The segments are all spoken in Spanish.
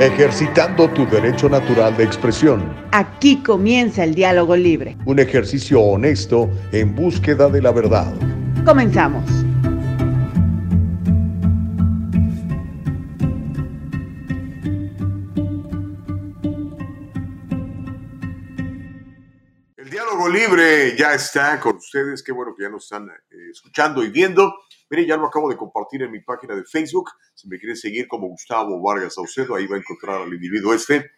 ejercitando tu derecho natural de expresión. Aquí comienza el diálogo libre. Un ejercicio honesto en búsqueda de la verdad. Comenzamos. El diálogo libre ya está con ustedes. Qué bueno que ya nos están eh, escuchando y viendo. Mire, ya lo acabo de compartir en mi página de Facebook. Si me quiere seguir como Gustavo Vargas Saucedo, ahí va a encontrar al individuo este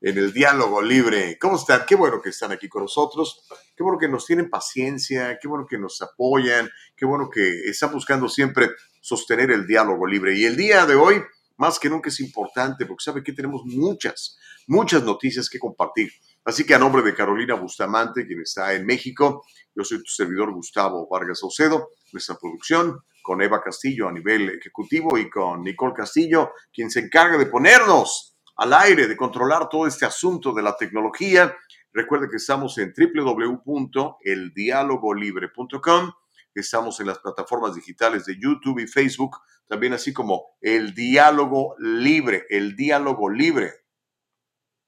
en el diálogo libre. ¿Cómo están? Qué bueno que están aquí con nosotros. Qué bueno que nos tienen paciencia. Qué bueno que nos apoyan. Qué bueno que están buscando siempre sostener el diálogo libre. Y el día de hoy, más que nunca es importante porque sabe que tenemos muchas, muchas noticias que compartir. Así que a nombre de Carolina Bustamante, quien está en México, yo soy tu servidor Gustavo Vargas Saucedo, nuestra producción, con Eva Castillo a nivel ejecutivo y con Nicole Castillo, quien se encarga de ponernos al aire, de controlar todo este asunto de la tecnología. Recuerde que estamos en www.eldialogolibre.com, estamos en las plataformas digitales de YouTube y Facebook, también así como El Diálogo Libre, El Diálogo Libre.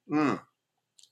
Mm,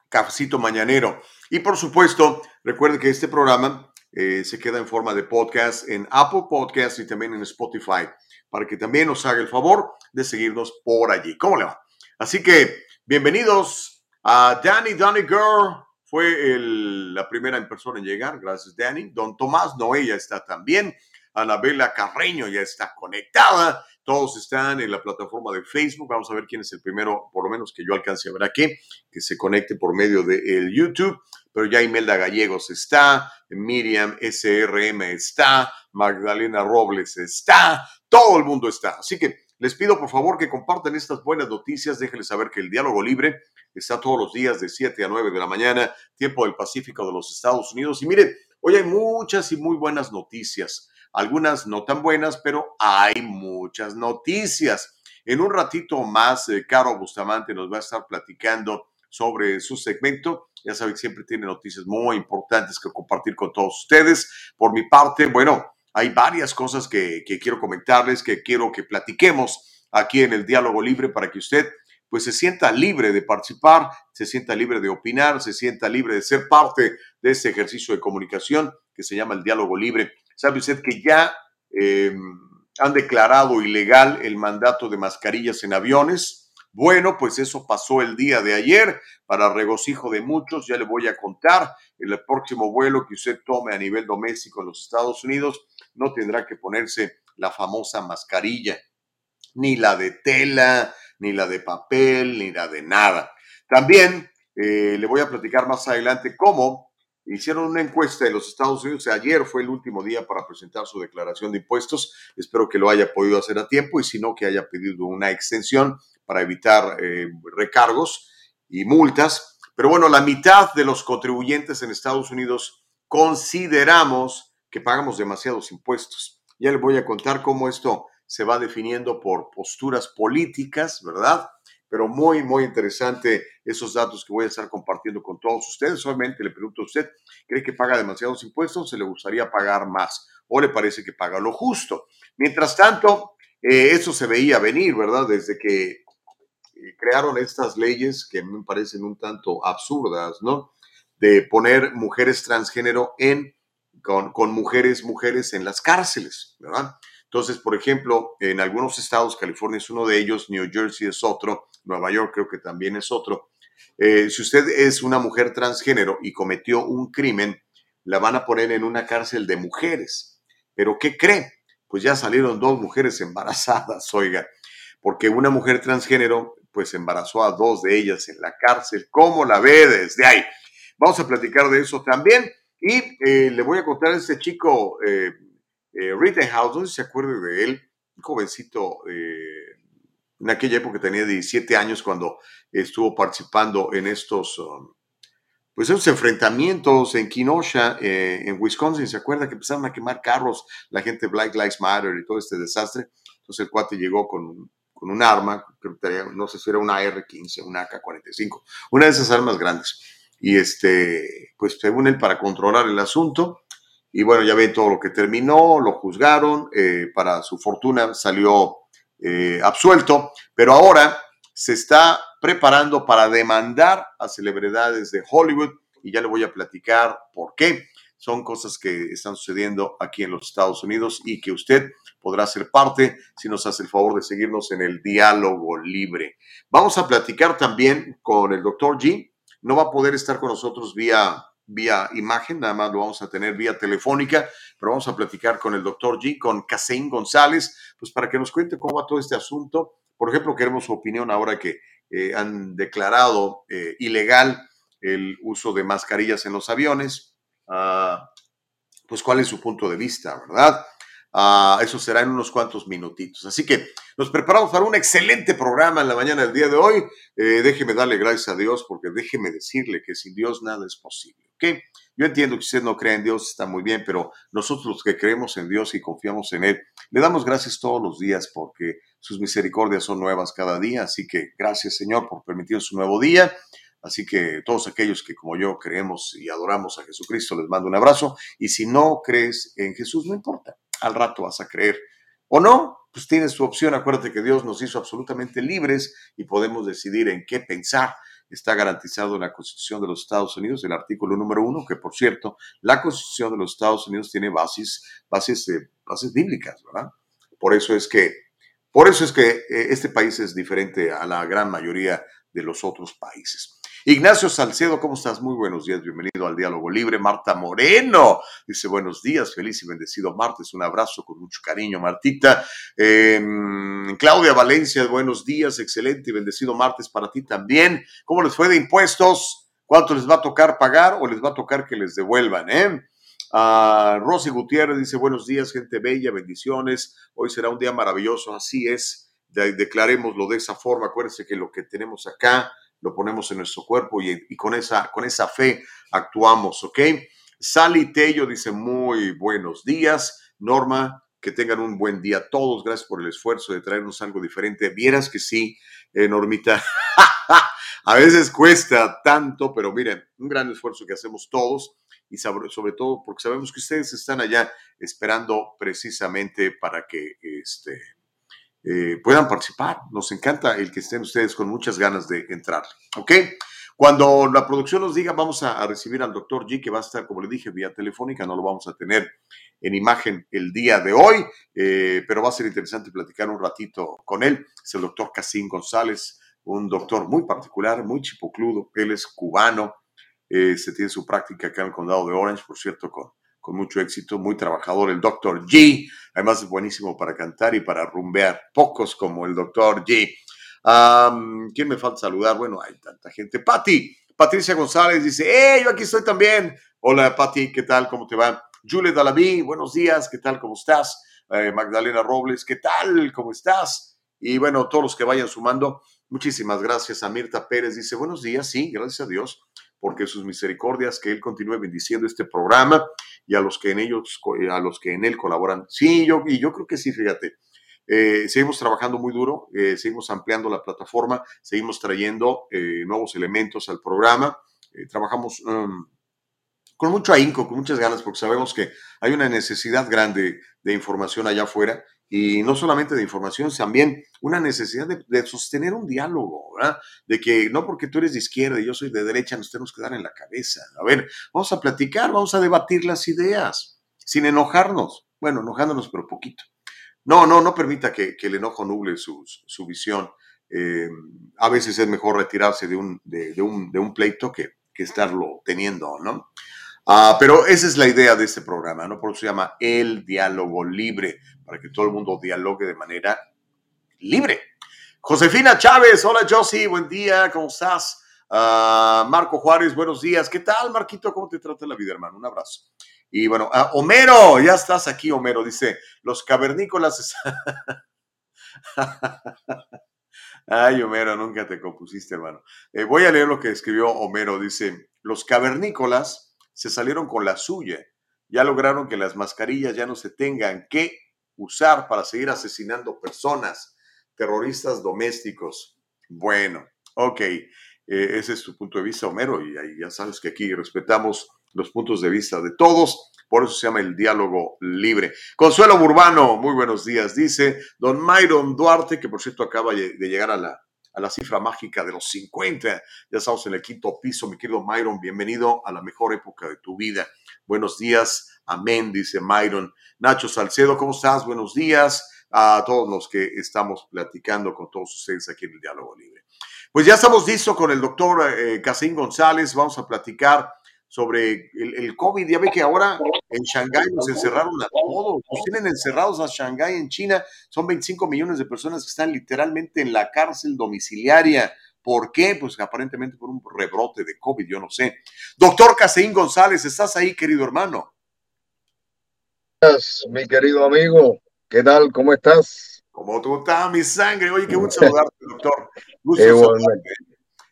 cafecito mañanero. Y por supuesto, recuerde que este programa eh, se queda en forma de podcast en Apple Podcasts y también en Spotify, para que también nos haga el favor de seguirnos por allí. ¿Cómo le va? Así que bienvenidos a Danny Danny Girl. Fue la primera en persona en llegar. Gracias, Danny. Don Tomás Noé ya está también. Anabela Carreño ya está conectada. Todos están en la plataforma de Facebook. Vamos a ver quién es el primero, por lo menos que yo alcance a ver aquí, que se conecte por medio del YouTube. Pero ya Imelda Gallegos está, Miriam SRM está, Magdalena Robles está, todo el mundo está. Así que les pido por favor que compartan estas buenas noticias. Déjenles saber que el diálogo libre está todos los días de 7 a 9 de la mañana, tiempo del Pacífico de los Estados Unidos. Y mire, hoy hay muchas y muy buenas noticias algunas no tan buenas, pero hay muchas noticias. En un ratito más, eh, Caro Bustamante nos va a estar platicando sobre su segmento. Ya saben siempre tiene noticias muy importantes que compartir con todos ustedes. Por mi parte, bueno, hay varias cosas que, que quiero comentarles, que quiero que platiquemos aquí en el diálogo libre para que usted pues se sienta libre de participar, se sienta libre de opinar, se sienta libre de ser parte de este ejercicio de comunicación que se llama el diálogo libre. ¿Sabe usted que ya eh, han declarado ilegal el mandato de mascarillas en aviones? Bueno, pues eso pasó el día de ayer para regocijo de muchos. Ya le voy a contar, el próximo vuelo que usted tome a nivel doméstico en los Estados Unidos no tendrá que ponerse la famosa mascarilla, ni la de tela, ni la de papel, ni la de nada. También eh, le voy a platicar más adelante cómo Hicieron una encuesta en los Estados Unidos. Ayer fue el último día para presentar su declaración de impuestos. Espero que lo haya podido hacer a tiempo y si no, que haya pedido una extensión para evitar eh, recargos y multas. Pero bueno, la mitad de los contribuyentes en Estados Unidos consideramos que pagamos demasiados impuestos. Ya les voy a contar cómo esto se va definiendo por posturas políticas, ¿verdad? pero muy, muy interesante esos datos que voy a estar compartiendo con todos ustedes. Solamente le pregunto a usted, ¿cree que paga demasiados impuestos? ¿Se le gustaría pagar más? ¿O le parece que paga lo justo? Mientras tanto, eh, eso se veía venir, ¿verdad? Desde que crearon estas leyes que me parecen un tanto absurdas, ¿no? De poner mujeres transgénero en, con, con mujeres, mujeres en las cárceles, ¿verdad? Entonces, por ejemplo, en algunos estados, California es uno de ellos, New Jersey es otro, Nueva York creo que también es otro. Eh, si usted es una mujer transgénero y cometió un crimen, la van a poner en una cárcel de mujeres. ¿Pero qué cree? Pues ya salieron dos mujeres embarazadas, oiga, porque una mujer transgénero pues embarazó a dos de ellas en la cárcel. ¿Cómo la ve desde ahí? Vamos a platicar de eso también. Y eh, le voy a contar a este chico eh, eh, Rittenhouse, no sé si se acuerde de él, un jovencito, en aquella época tenía 17 años cuando estuvo participando en estos, um, pues esos enfrentamientos en Kenosha, en Wisconsin, ¿se acuerda que empezaron a quemar carros la gente Black Lives Matter y todo este desastre? Entonces el cuate llegó con, con un arma, no sé si era una R-15, una AK-45, una de esas armas grandes. Y este, pues según él, para controlar el asunto, y bueno, ya ven todo lo que terminó, lo juzgaron, eh, para su fortuna salió eh, absuelto, pero ahora se está preparando para demandar a celebridades de Hollywood y ya le voy a platicar por qué. Son cosas que están sucediendo aquí en los Estados Unidos y que usted podrá ser parte si nos hace el favor de seguirnos en el diálogo libre. Vamos a platicar también con el doctor G. No va a poder estar con nosotros vía, vía imagen, nada más lo vamos a tener vía telefónica, pero vamos a platicar con el doctor G, con Casein González, pues para que nos cuente cómo va todo este asunto. Por ejemplo, queremos su opinión ahora que eh, han declarado eh, ilegal el uso de mascarillas en los aviones. Ah, pues cuál es su punto de vista, ¿verdad? Ah, eso será en unos cuantos minutitos. Así que nos preparamos para un excelente programa en la mañana del día de hoy. Eh, déjeme darle gracias a Dios porque déjeme decirle que sin Dios nada es posible. ¿ok? Yo entiendo que usted no cree en Dios, está muy bien, pero nosotros los que creemos en Dios y confiamos en Él, le damos gracias todos los días porque sus misericordias son nuevas cada día. Así que gracias Señor por permitirnos un nuevo día. Así que todos aquellos que como yo creemos y adoramos a Jesucristo, les mando un abrazo. Y si no crees en Jesús, no importa, al rato vas a creer. O no, pues tienes tu opción. Acuérdate que Dios nos hizo absolutamente libres y podemos decidir en qué pensar. Está garantizado en la Constitución de los Estados Unidos, el artículo número uno, que por cierto, la Constitución de los Estados Unidos tiene bases, bases, eh, bases bíblicas, ¿verdad? Por eso es que, por eso es que eh, este país es diferente a la gran mayoría de los otros países. Ignacio Salcedo, ¿cómo estás? Muy buenos días, bienvenido al Diálogo Libre. Marta Moreno dice buenos días, feliz y bendecido martes, un abrazo con mucho cariño, Martita. Em, Claudia Valencia, buenos días, excelente y bendecido martes para ti también. ¿Cómo les fue de impuestos? ¿Cuánto les va a tocar pagar o les va a tocar que les devuelvan? Eh? Uh, Rosy Gutiérrez dice buenos días, gente bella, bendiciones. Hoy será un día maravilloso, así es. declarémoslo de esa forma. Acuérdense que lo que tenemos acá lo ponemos en nuestro cuerpo y, con, esa, con esa fe actuamos, ¿ok? Sally Tello dice muy buenos días. Norma, que tengan un buen día todos. Gracias por el esfuerzo de traernos algo diferente. Vieras que sí, eh, Normita. a veces cuesta tanto, pero miren, un gran esfuerzo que hacemos todos y sobre, sobre, todo porque sabemos que ustedes están allá esperando precisamente para que este, eh, puedan participar. Nos encanta el que estén ustedes con muchas ganas de entrar. ¿Ok? Cuando la producción nos diga, vamos a, recibir al doctor G, que va a estar, como le dije, vía telefónica, no lo vamos a tener en imagen el día de hoy, eh, pero va a ser interesante platicar un ratito con él. Es el doctor Casín González, un doctor muy particular, muy chipocludo. Él es cubano, eh, se tiene su práctica acá en el condado de Orange, por cierto, con con mucho éxito, muy trabajador, el Dr. G, además es buenísimo para cantar y para rumbear, pocos como el Dr. G. ¿Quién me falta saludar? Bueno, hay tanta gente. Patti, Patricia González dice, ¡hey, yo aquí estoy también! Hola, Patti, ¿qué tal? ¿Cómo te va? Julie Dalaví, buenos días, ¿qué tal? ¿Cómo estás? Eh, Magdalena Robles, ¿qué tal? ¿Cómo estás? Y bueno, todos los que vayan sumando, muchísimas gracias. A Mirta Pérez dice, buenos días, sí, gracias a Dios porque sus misericordias, que Él continúe bendiciendo este programa y a los que en ellos, a los que en Él colaboran. Sí, yo, y yo creo que sí, fíjate. Eh, seguimos trabajando muy duro, eh, seguimos ampliando la plataforma, seguimos trayendo eh, nuevos elementos al programa, trabajamos um, con mucho ahínco, con muchas ganas, porque sabemos que hay una necesidad grande de información allá afuera y no solamente de información, también una necesidad de, sostener un diálogo, ¿verdad? De que no porque tú eres de izquierda y yo soy de derecha nos tenemos que dar en la cabeza. A ver, vamos a platicar, vamos a debatir las ideas, sin enojarnos. Bueno, enojándonos, pero poquito. No, no, no permita que, el enojo nuble su, su visión. Eh, a veces es mejor retirarse de un, de, un, de un pleito que, estarlo teniendo, ¿no? Ah, pero esa es la idea de este programa, ¿no? Por eso se llama el diálogo libre, para que todo el mundo dialogue de manera libre. Josefina Chávez, hola Josie, buen día, ¿cómo estás? Ah, Marco Juárez, buenos días. ¿Qué tal, Marquito? ¿Cómo te trata la vida, hermano? Un abrazo. Y bueno, ah, Homero, ya estás aquí, Homero, dice, los cavernícolas... Ay, Homero, nunca te compusiste, hermano. Eh, voy a leer lo que escribió Homero, dice, los cavernícolas se salieron con la suya. Ya lograron que las mascarillas ya no se tengan que usar para seguir asesinando personas, terroristas domésticos. Bueno, ok, eh, ese es tu punto de vista, Homero, y ya sabes que aquí respetamos los puntos de vista de todos. Por eso se llama el diálogo libre. Consuelo Burbano, muy buenos días. Dice don Myron Duarte, que por cierto acaba de llegar a la, a la cifra mágica de los 50. Ya estamos en el quinto piso, mi querido Myron. Bienvenido a la mejor época de tu vida. Buenos días. Amén, dice Myron. Nacho Salcedo, ¿cómo estás? Buenos días a todos los que estamos platicando con todos ustedes aquí en el Diálogo Libre. Pues ya estamos listos con el doctor eh, Casín González. Vamos a platicar sobre el, COVID. Ya ve que ahora en Shanghái nos encerraron a todos. Nos tienen encerrados a Shanghái en China. Son 25 millones de personas que están literalmente en la cárcel domiciliaria. ¿Por qué? Pues aparentemente por un rebrote de COVID, yo no sé. Doctor Caseín González, ¿estás ahí, querido hermano? Mi querido amigo, ¿qué tal? ¿Cómo estás? ¿Cómo tú estás, mi sangre? Oye, qué gusto saludarte, doctor.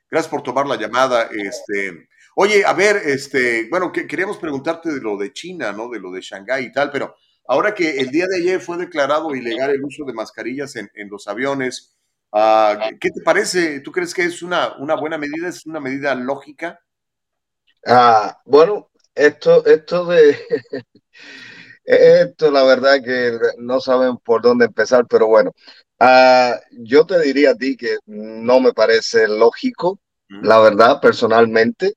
Gracias por tomar la llamada. Este, Oye, a ver, este, bueno, que, queríamos preguntarte de lo de China, ¿no? De lo de Shanghái y tal, pero ahora que el día de ayer fue declarado ilegal el uso de mascarillas en, los aviones, ah, ¿qué te parece? ¿Tú crees que es una, una buena medida? ¿Es una medida lógica? Ah, bueno, esto, esto de esto la verdad que no saben por dónde empezar, pero bueno, ah, yo te diría a ti que no me parece lógico, la verdad, personalmente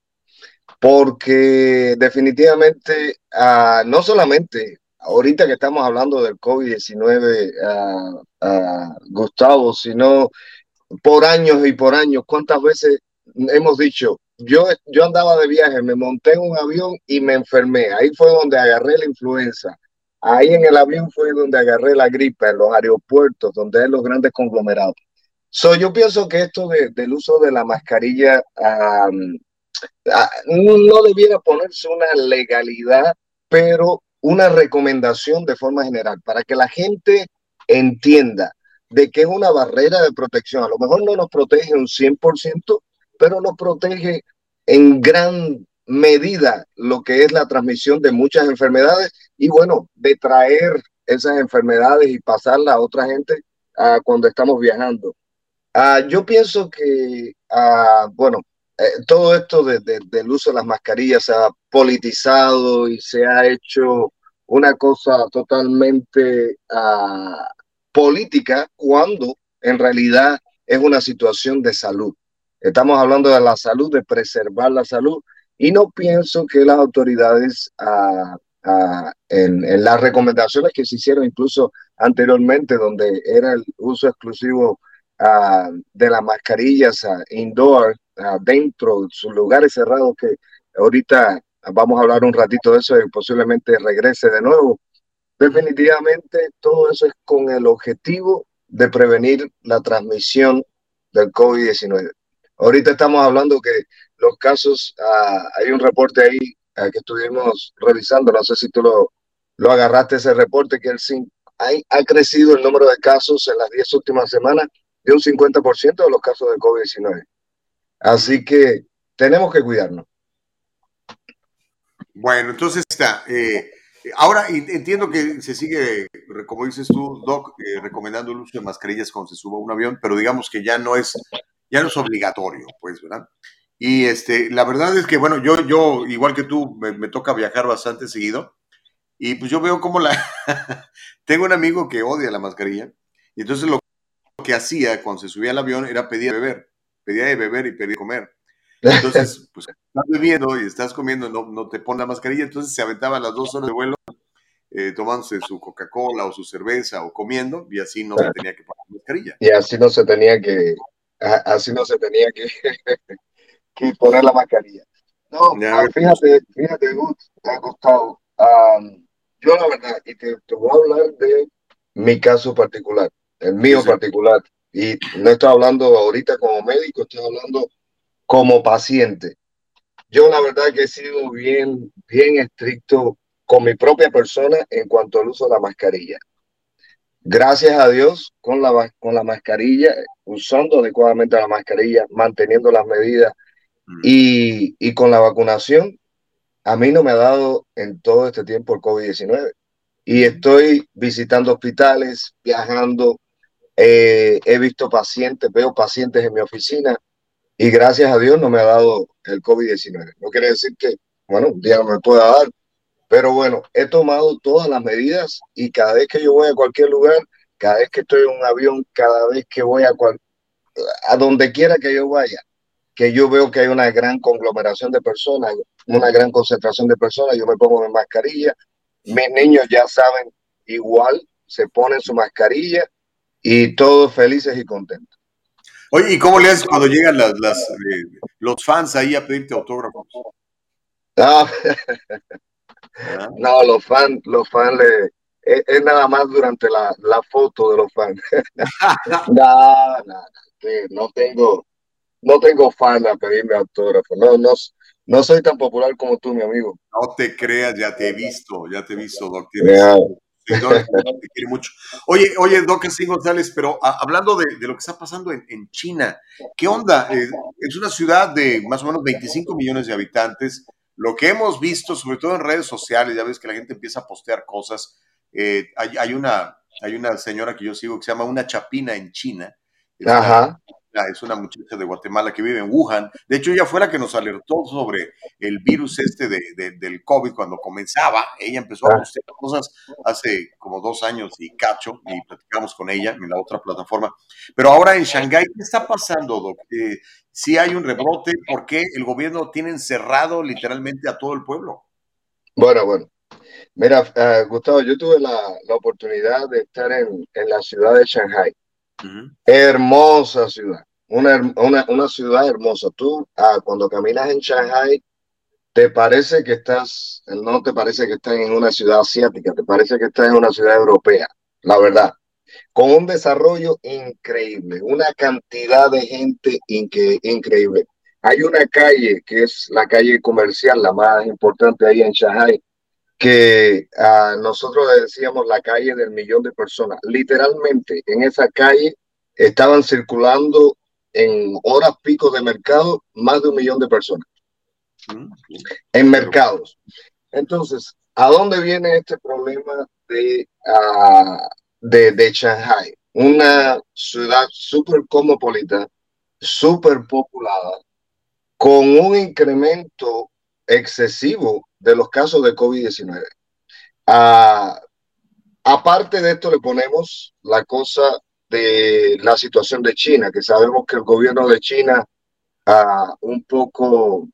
porque definitivamente, ah, no solamente ahorita que estamos hablando del COVID-19, ah, Gustavo, sino por años y por años, ¿cuántas veces hemos dicho, yo, yo andaba de viaje, me monté en un avión y me enfermé, ahí fue donde agarré la influenza, ahí en el avión fue donde agarré la gripe, en los aeropuertos, donde hay los grandes conglomerados. So, yo pienso que esto del uso de la mascarilla Ah, no debiera ponerse una legalidad, pero una recomendación de forma general para que la gente entienda de que es una barrera de protección. A lo mejor no nos protege un 100%, pero nos protege en gran medida lo que es la transmisión de muchas enfermedades y bueno, de traer esas enfermedades y pasarlas a otra gente cuando estamos viajando. Uh, yo pienso que, uh, bueno, eh, todo esto de, del uso de las mascarillas se ha politizado y se ha hecho una cosa totalmente uh, política cuando en realidad es una situación de salud. Estamos hablando de la salud, de preservar la salud y no pienso que las autoridades uh, uh, en, en, las recomendaciones que se hicieron incluso anteriormente, donde era el uso exclusivo de las mascarillas indoor, dentro de sus lugares cerrados, que ahorita vamos a hablar un ratito de eso y posiblemente regrese de nuevo. Definitivamente todo eso es con el objetivo de prevenir la transmisión del COVID-19. Ahorita estamos hablando que los casos, ah, hay un reporte ahí ah, que estuvimos revisando, no sé si tú lo, lo agarraste ese reporte, que el, hay, ha crecido el número de casos en las 10 últimas semanas de un 50% de los casos de COVID-19. Así que tenemos que cuidarnos. Bueno, entonces está. Eh, ahora entiendo que se sigue, como dices tú, Doc, eh, recomendando el uso de mascarillas cuando se suba a un avión, pero digamos que ya no es, ya no es obligatorio, pues, ¿verdad? Y este, la verdad es que, bueno, yo, yo igual que tú, me, toca viajar bastante seguido. Y pues yo veo como la... Tengo un amigo que odia la mascarilla. Y entonces lo que hacía cuando se subía al avión era pedir beber pedía de beber y pedía de comer. Entonces, pues estás bebiendo y estás comiendo, no, no te pone la mascarilla, entonces se aventaba las dos horas de vuelo eh, tomándose su Coca-Cola o su cerveza o comiendo y así no se tenía que poner la mascarilla. Y así no se tenía que, así no se tenía que, que poner la mascarilla. No, ah, fíjate, fíjate, te ha costado. yo la verdad, y te, voy a hablar de mi caso particular, el mío particular. Y no estoy hablando ahorita como médico, estoy hablando como paciente. Yo la verdad que he sido bien, bien estricto con mi propia persona en cuanto al uso de la mascarilla. Gracias a Dios, con la, con la mascarilla, usando adecuadamente la mascarilla, manteniendo las medidas mm. y, y con la vacunación, a mí no me ha dado en todo este tiempo el COVID-19. Y estoy visitando hospitales, viajando, eh, he visto pacientes, veo pacientes en mi oficina y gracias a Dios no me ha dado el COVID-19. No quiere decir que, bueno, un día no me pueda dar, pero bueno, he tomado todas las medidas y cada vez que yo voy a cualquier lugar, cada vez que estoy en un avión, cada vez que voy a cual, a donde quiera que yo vaya, que yo veo que hay una gran conglomeración de personas, una gran concentración de personas, yo me pongo mi mascarilla, mis niños ya saben igual, se ponen su mascarilla y todos felices y contentos. Oye, ¿y cómo le haces cuando llegan las, eh, los fans ahí a pedirte autógrafos? No, no los fans, los fans le, es, nada más durante la, la, foto de los fans. no, no, no tengo, no tengo fan a pedirme autógrafo. No, no, no soy tan popular como tú, mi amigo. No te creas, ya te he visto, ya te he visto, Doc. te quiere mucho. Oye, oye, Doc González, pero hablando de, de, lo que está pasando en, en China, ¿qué onda? Eh, es una ciudad de más o menos 25 millones de habitantes. Lo que hemos visto, sobre todo en redes sociales, ya ves que la gente empieza a postear cosas. Eh, hay, hay, una, hay una señora que yo sigo que se llama Una Chapina en China. Ajá es una muchacha de Guatemala que vive en Wuhan. De hecho, ella fue la que nos alertó sobre el virus este de, del COVID cuando comenzaba. Ella empezó a ah. cosas hace como dos años y cacho, y platicamos con ella en la otra plataforma. Pero ahora en Shanghái, ¿qué está pasando, Doc? Eh, si hay un rebrote, ¿por qué el gobierno tiene encerrado literalmente a todo el pueblo? Bueno, bueno. Mira, uh, Gustavo, yo tuve la, la oportunidad de estar en, en la ciudad de Shanghái. Hermosa ciudad, una, una, una, ciudad hermosa. Tú, ah, cuando caminas en Shanghai, te parece que estás, no te parece que estás en una ciudad asiática, te parece que estás en una ciudad europea, la verdad. Con un desarrollo increíble, una cantidad de gente increíble. Hay una calle que es la calle comercial, la más importante ahí en Shanghai, que a nosotros le decíamos la calle del millón de personas. Literalmente en esa calle estaban circulando en horas pico de mercado más de un millón de personas mm, en mercados. Entonces, ¿a dónde viene este problema de, uh, de, de Shanghai? Una ciudad súper cosmopolita, súper populada, con un incremento excesivo de los casos de COVID-19. Ah, aparte de esto, le ponemos la cosa de la situación de China, que sabemos que el gobierno de China, ah, un poco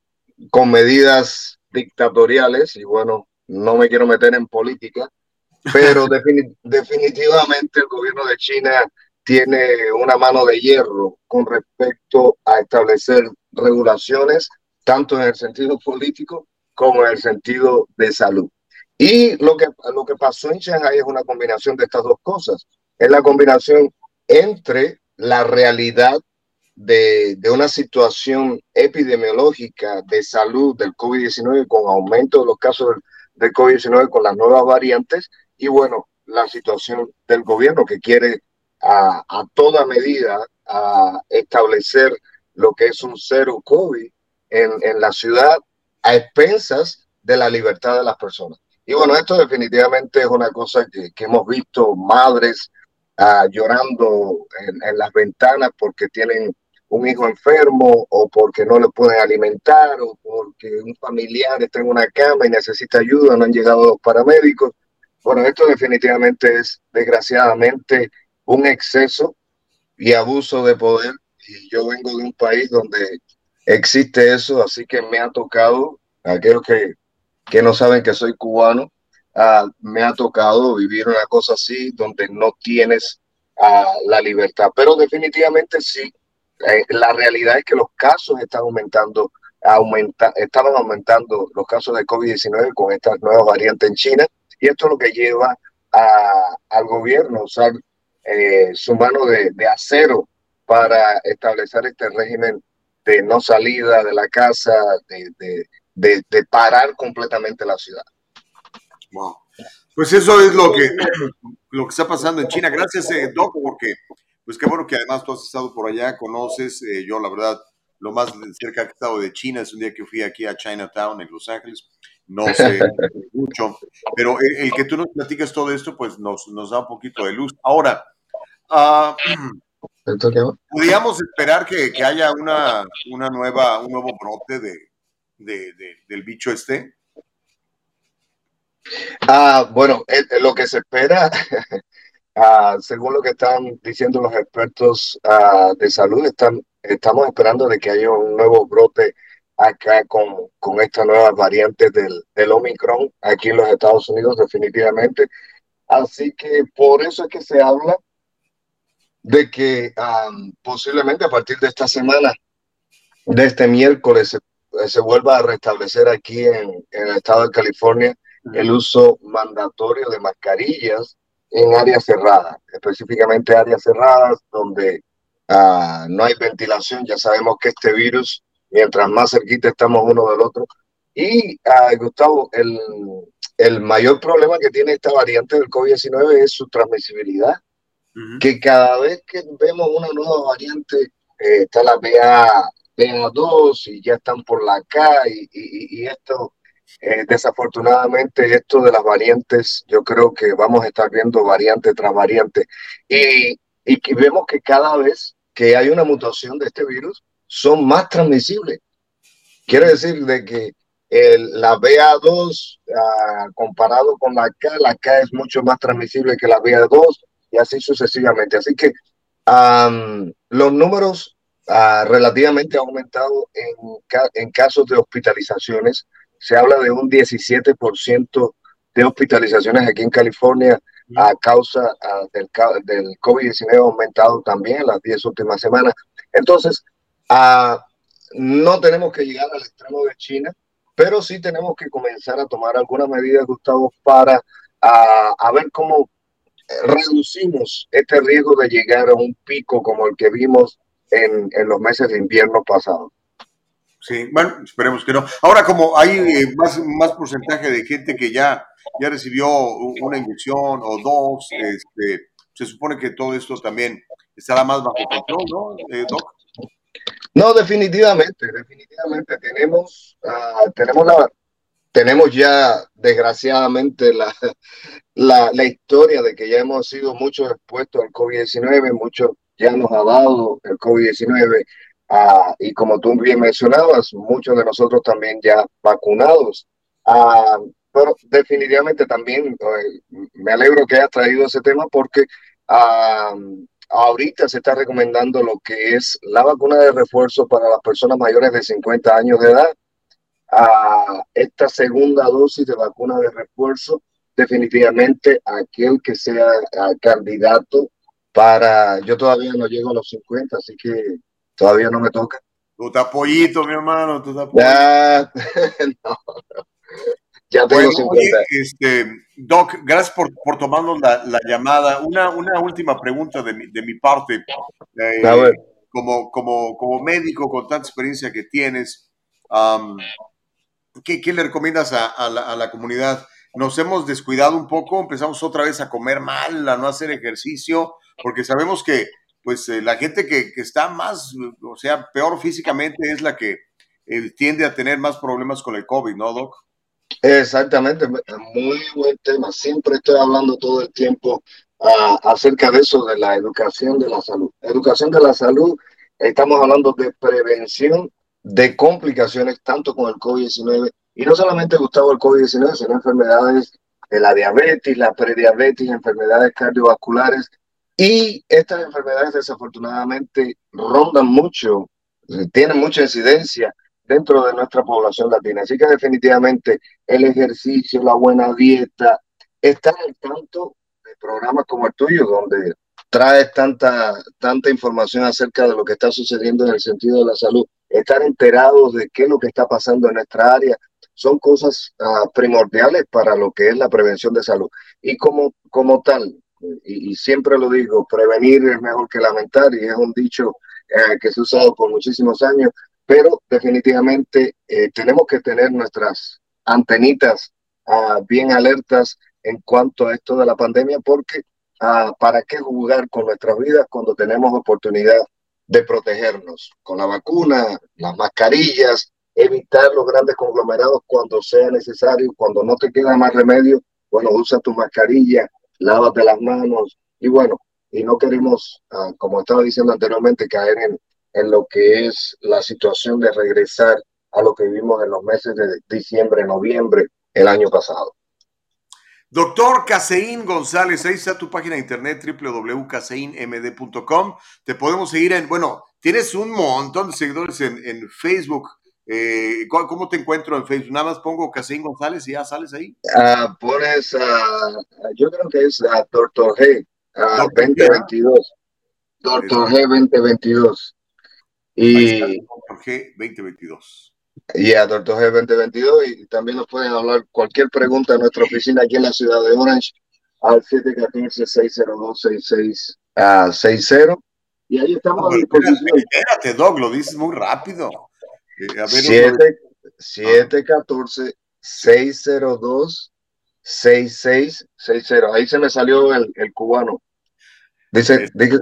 con medidas dictatoriales, y bueno, no me quiero meter en política, pero definitivamente el gobierno de China tiene una mano de hierro con respecto a establecer regulaciones, tanto en el sentido político como en el sentido de salud. Y lo que, lo que pasó en Shanghai es una combinación de estas dos cosas. Es la combinación entre la realidad de, de una situación epidemiológica de salud del COVID-19 con aumento de los casos del, COVID-19 con las nuevas variantes y bueno, la situación del gobierno que quiere a, toda medida a establecer lo que es un cero COVID en, en la ciudad a expensas de la libertad de las personas. Y bueno, esto definitivamente es una cosa que, que hemos visto madres uh, llorando en, en, las ventanas porque tienen un hijo enfermo o porque no le pueden alimentar o porque un familiar está en una cama y necesita ayuda, no han llegado los paramédicos. Bueno, esto definitivamente es desgraciadamente un exceso y abuso de poder. Y yo vengo de un país donde existe eso, así que me ha tocado, aquellos que, que no saben que soy cubano, uh, me ha tocado vivir una cosa así donde no tienes uh, la libertad. Pero definitivamente sí, eh, la realidad es que los casos están aumentando, aumenta, estaban aumentando los casos de COVID-19 con esta nueva variante en China y esto es lo que lleva a, al gobierno a usar eh, su mano de, de acero para establecer este régimen de no salida de la casa, de, de, de, de parar completamente la ciudad. Wow. Pues eso es lo que, lo que está pasando en China. Gracias, eh, Doc, porque pues qué bueno que además tú has estado por allá, conoces, eh, yo la verdad, lo más cerca que he estado de China es un día que fui aquí a Chinatown en Los Ángeles, no sé mucho, pero el, que tú nos platicas todo esto, pues nos, nos da un poquito de luz. Ahora, uh, ¿Podríamos esperar que, que, haya una, una nueva, un nuevo brote de, de, de, del bicho este? Ah, bueno, lo que se espera, ah, según lo que están diciendo los expertos ah, de salud, están, estamos esperando de que haya un nuevo brote acá con, con esta nueva variante del, del Omicron aquí en los Estados Unidos, definitivamente. Así que por eso es que se habla de que posiblemente a partir de esta semana, de este miércoles, se, vuelva a restablecer aquí en, el estado de California el uso mandatorio de mascarillas en áreas cerradas, específicamente áreas cerradas donde ah, no hay ventilación. Ya sabemos que este virus, mientras más cerquita estamos uno del otro. Y, uh, Gustavo, el, el mayor problema que tiene esta variante del COVID-19 es su transmisibilidad que cada vez que vemos una nueva variante, eh, está la BA, 2 y ya están por la K y, y, esto, eh, desafortunadamente, esto de las variantes, yo creo que vamos a estar viendo variante tras variante y, y que vemos que cada vez que hay una mutación de este virus, son más transmisibles. Quiere decir de que el, la BA2 ah, comparado con la K, la K es mucho más transmisible que la BA2 y así sucesivamente. Así que los números uh, relativamente han aumentado en, en casos de hospitalizaciones. Se habla de un 17% de hospitalizaciones aquí en California a causa uh, del, del COVID-19 aumentado también en las 10 últimas semanas. Entonces, uh, no tenemos que llegar al extremo de China, pero sí tenemos que comenzar a tomar algunas medidas, Gustavo, para a ver cómo reducimos este riesgo de llegar a un pico como el que vimos en, en los meses de invierno pasado. Sí, bueno, esperemos que no. Ahora, como hay eh, más, más porcentaje de gente que ya, ya recibió una inyección o dos, este, se supone que todo esto también estará más bajo control, ¿no, eh, Doc? No, definitivamente, definitivamente tenemos, uh, tenemos la, tenemos ya desgraciadamente la, la, la, historia de que ya hemos sido muchos expuestos al COVID-19, muchos ya nos ha dado el COVID-19 ah, y como tú bien mencionabas, muchos de nosotros también ya vacunados. Ah, pero definitivamente también eh, me alegro que hayas traído ese tema porque ah, ahorita se está recomendando lo que es la vacuna de refuerzo para las personas mayores de 50 años de edad a esta segunda dosis de vacuna de refuerzo, definitivamente aquel que sea candidato para, yo todavía no llego a los 50, así que todavía no me toca. Tu tapollito, mi hermano, tu Ya, no, ya tengo 50. este, Doc, gracias por, por tomarnos la, la, llamada. Una, una última pregunta de mi, de mi parte. Eh, como, como, como médico con tanta experiencia que tienes, um, ¿qué, le recomiendas a, la, comunidad? Nos hemos descuidado un poco, empezamos otra vez a comer mal, a no hacer ejercicio, porque sabemos que pues eh, la gente que, está más, o sea, peor físicamente es la que eh, tiende a tener más problemas con el COVID, ¿no, Doc? Exactamente, muy buen tema. Siempre estoy hablando todo el tiempo ah, acerca de eso, de la educación de la salud. Educación de la salud, estamos hablando de prevención de complicaciones tanto con el COVID-19 y no solamente Gustavo el COVID-19, sino enfermedades de la diabetes, la prediabetes, enfermedades cardiovasculares y estas enfermedades desafortunadamente rondan mucho, tienen mucha incidencia dentro de nuestra población latina. Así que definitivamente el ejercicio, la buena dieta, estar al tanto de programas como el tuyo, donde traes tanta, tanta información acerca de lo que está sucediendo en el sentido de la salud estar enterados de qué es lo que está pasando en nuestra área, son cosas uh, primordiales para lo que es la prevención de salud. Y como, como tal, y, y, siempre lo digo, prevenir es mejor que lamentar, y es un dicho uh, que se ha usado por muchísimos años, pero definitivamente eh, tenemos que tener nuestras antenitas uh, bien alertas en cuanto a esto de la pandemia, porque ¿para qué jugar con nuestras vidas cuando tenemos oportunidad de protegernos con la vacuna, las mascarillas, evitar los grandes conglomerados cuando sea necesario, cuando no te queda más remedio, bueno, usa tu mascarilla, lávate las manos y bueno, y no queremos, ah, como estaba diciendo anteriormente, caer en, en lo que es la situación de regresar a lo que vivimos en los meses de diciembre, noviembre el año pasado. Doctor Caseín González, ahí está tu página de internet www.caseinmd.com. Te podemos seguir en, bueno, tienes un montón de seguidores en, Facebook. Eh, ¿Cómo te encuentro en Facebook? Nada más pongo Caseín González y ya sales ahí. Uh, pones, uh, yo creo que es uh, Doctor G, 2022. Doctor G 2022. Y Doctor G 2022. Y a Doctor G 2022 y también nos pueden hablar cualquier pregunta en nuestra oficina aquí en la ciudad de Orange al 714-602-6660. Y ahí estamos a disposición. Espérate, Doc, lo dices muy rápido. Eh, a 714-602-6660. Ahí se me salió el, el cubano. Dice, dice,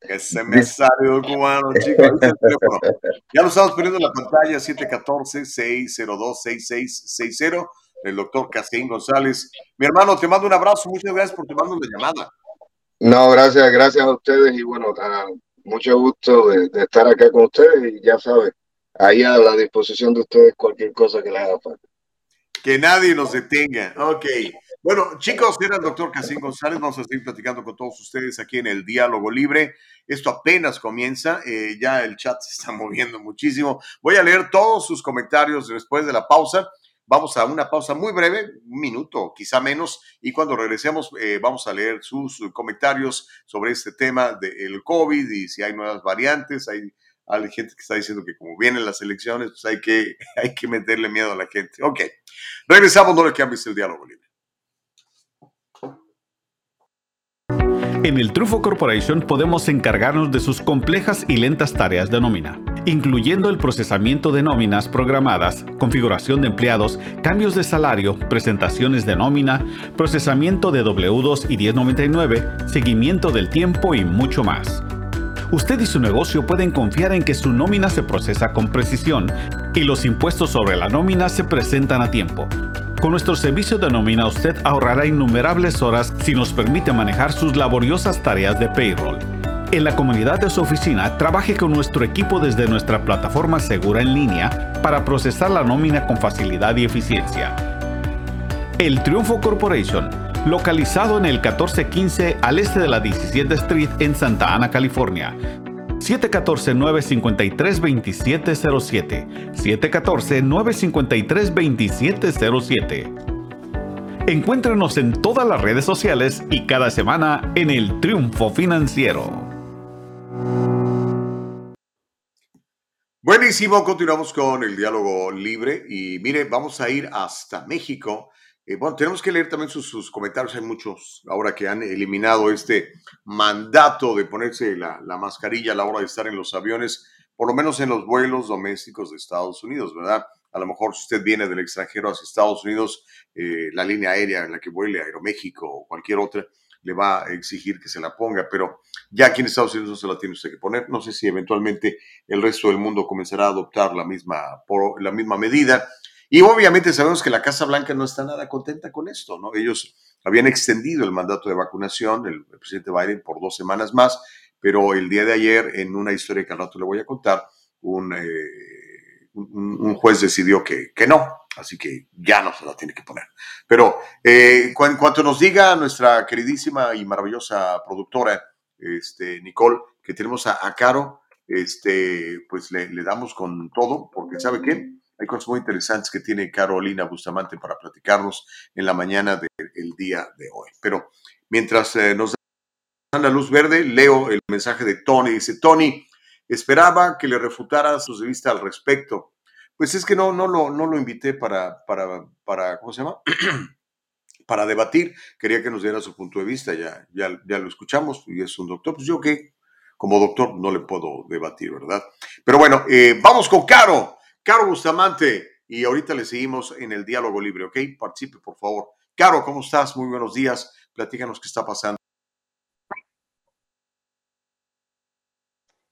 que se me salió el cubano, chicos. Ya lo estamos poniendo en la pantalla, 714-602-6660, el doctor Casteín González. Mi hermano, te mando un abrazo, muchas gracias por tomarnos la llamada. No, gracias, gracias a ustedes y bueno, mucho gusto de, estar acá con ustedes y ya sabes, ahí a la disposición de ustedes cualquier cosa que les haga falta. Que nadie nos detenga. Ok. Bueno, chicos, era el doctor Casín González. Vamos a seguir platicando con todos ustedes aquí en el Diálogo Libre. Esto apenas comienza. Eh, ya el chat se está moviendo muchísimo. Voy a leer todos sus comentarios después de la pausa. Vamos a una pausa muy breve, un minuto, quizá menos, y cuando regresemos eh, vamos a leer sus comentarios sobre este tema del COVID y si hay nuevas variantes. Hay, hay gente que está diciendo que como vienen las elecciones, pues hay que, hay que meterle miedo a la gente. Ok, regresamos, no le cambies el diálogo libre. En el Trufo Corporation podemos encargarnos de sus complejas y lentas tareas de nómina, incluyendo el procesamiento de nóminas programadas, configuración de empleados, cambios de salario, presentaciones de nómina, procesamiento de W2 y 1099, seguimiento del tiempo y mucho más. Usted y su negocio pueden confiar en que su nómina se procesa con precisión y los impuestos sobre la nómina se presentan a tiempo con nuestro servicio de nómina usted ahorrará innumerables horas si nos permite manejar sus laboriosas tareas de payroll. En la comunidad de su oficina, trabaje con nuestro equipo desde nuestra plataforma segura en línea para procesar la nómina con facilidad y eficiencia. El Triunfo Corporation, localizado en el 1415 al este de la 17 Street en Santa Ana, California 714-953-2707. 714-953-2707. Encuéntrenos en todas las redes sociales y cada semana en el Triunfo Financiero. Buenísimo, continuamos con el diálogo libre y mire, vamos a ir hasta México eh, bueno, tenemos que leer también sus, comentarios. Hay muchos ahora que han eliminado este mandato de ponerse la, mascarilla a la hora de estar en los aviones, por lo menos en los vuelos domésticos de Estados Unidos, ¿verdad? A lo mejor si usted viene del extranjero hacia Estados Unidos, eh, la línea aérea en la que vuele, Aeroméxico o cualquier otra, le va a exigir que se la ponga, pero ya aquí en Estados Unidos no se la tiene usted que poner. No sé si eventualmente el resto del mundo comenzará a adoptar la misma, por, la misma medida. Y obviamente sabemos que la Casa Blanca no está nada contenta con esto, ¿no? Ellos habían extendido el mandato de vacunación, el, presidente Biden, por dos semanas más, pero el día de ayer, en una historia que al rato le voy a contar, un, eh, un, juez decidió que, que, no, así que ya no se la tiene que poner. Pero eh, en cuanto nos diga nuestra queridísima y maravillosa productora, este, Nicole, que tenemos a, Caro, este, pues le, damos con todo, porque ¿sabe qué? Hay cosas muy interesantes que tiene Carolina Bustamante para platicarnos en la mañana del día de hoy. Pero mientras eh, nos dan la luz verde, leo el mensaje de Tony. Dice, Tony, esperaba que le refutara sus de vista al respecto. Pues es que no, no, lo, no lo invité para, para, para, ¿cómo se llama? para debatir. Quería que nos diera su punto de vista. Ya, ya, ya lo escuchamos y es un doctor. Pues yo que como doctor no le puedo debatir, ¿verdad? Pero bueno, eh, vamos con Caro. Caro Bustamante, y ahorita le seguimos en el diálogo libre, ¿ok? Participe, por favor. Caro, ¿cómo estás? Muy buenos días. Platícanos qué está pasando.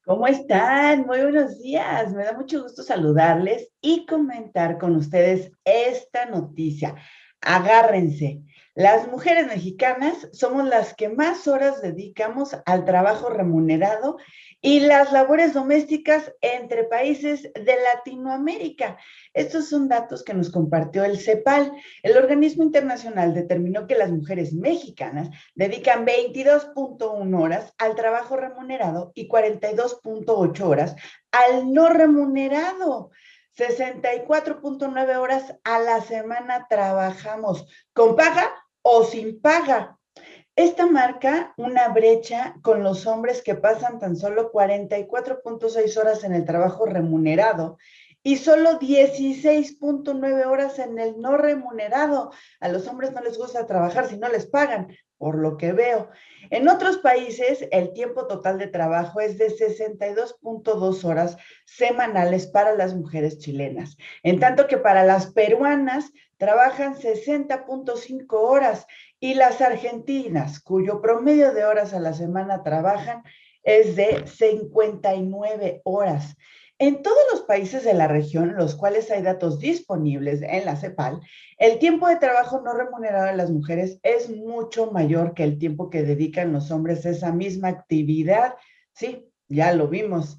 ¿Cómo están? Muy buenos días. Me da mucho gusto saludarles y comentar con ustedes esta noticia. Agárrense. Las mujeres mexicanas somos las que más horas dedicamos al trabajo remunerado y las labores domésticas entre países de Latinoamérica. Estos son datos que nos compartió el CEPAL. El organismo internacional determinó que las mujeres mexicanas dedican 22.1 horas al trabajo remunerado y 42.8 horas al no remunerado. 64.9 horas a la semana trabajamos con paga o sin paga. Esta marca una brecha con los hombres que pasan tan solo 44.6 horas en el trabajo remunerado y solo 16.9 horas en el no remunerado. A los hombres no les gusta trabajar si no les pagan, por lo que veo. En otros países, el tiempo total de trabajo es de 62.2 horas semanales para las mujeres chilenas, en tanto que para las peruanas trabajan 60.5 horas y las argentinas, cuyo promedio de horas a la semana trabajan es de 59 horas. En todos los países de la región, los cuales hay datos disponibles en la CEPAL, el tiempo de trabajo no remunerado de las mujeres es mucho mayor que el tiempo que dedican los hombres a esa misma actividad. Sí, ya lo vimos.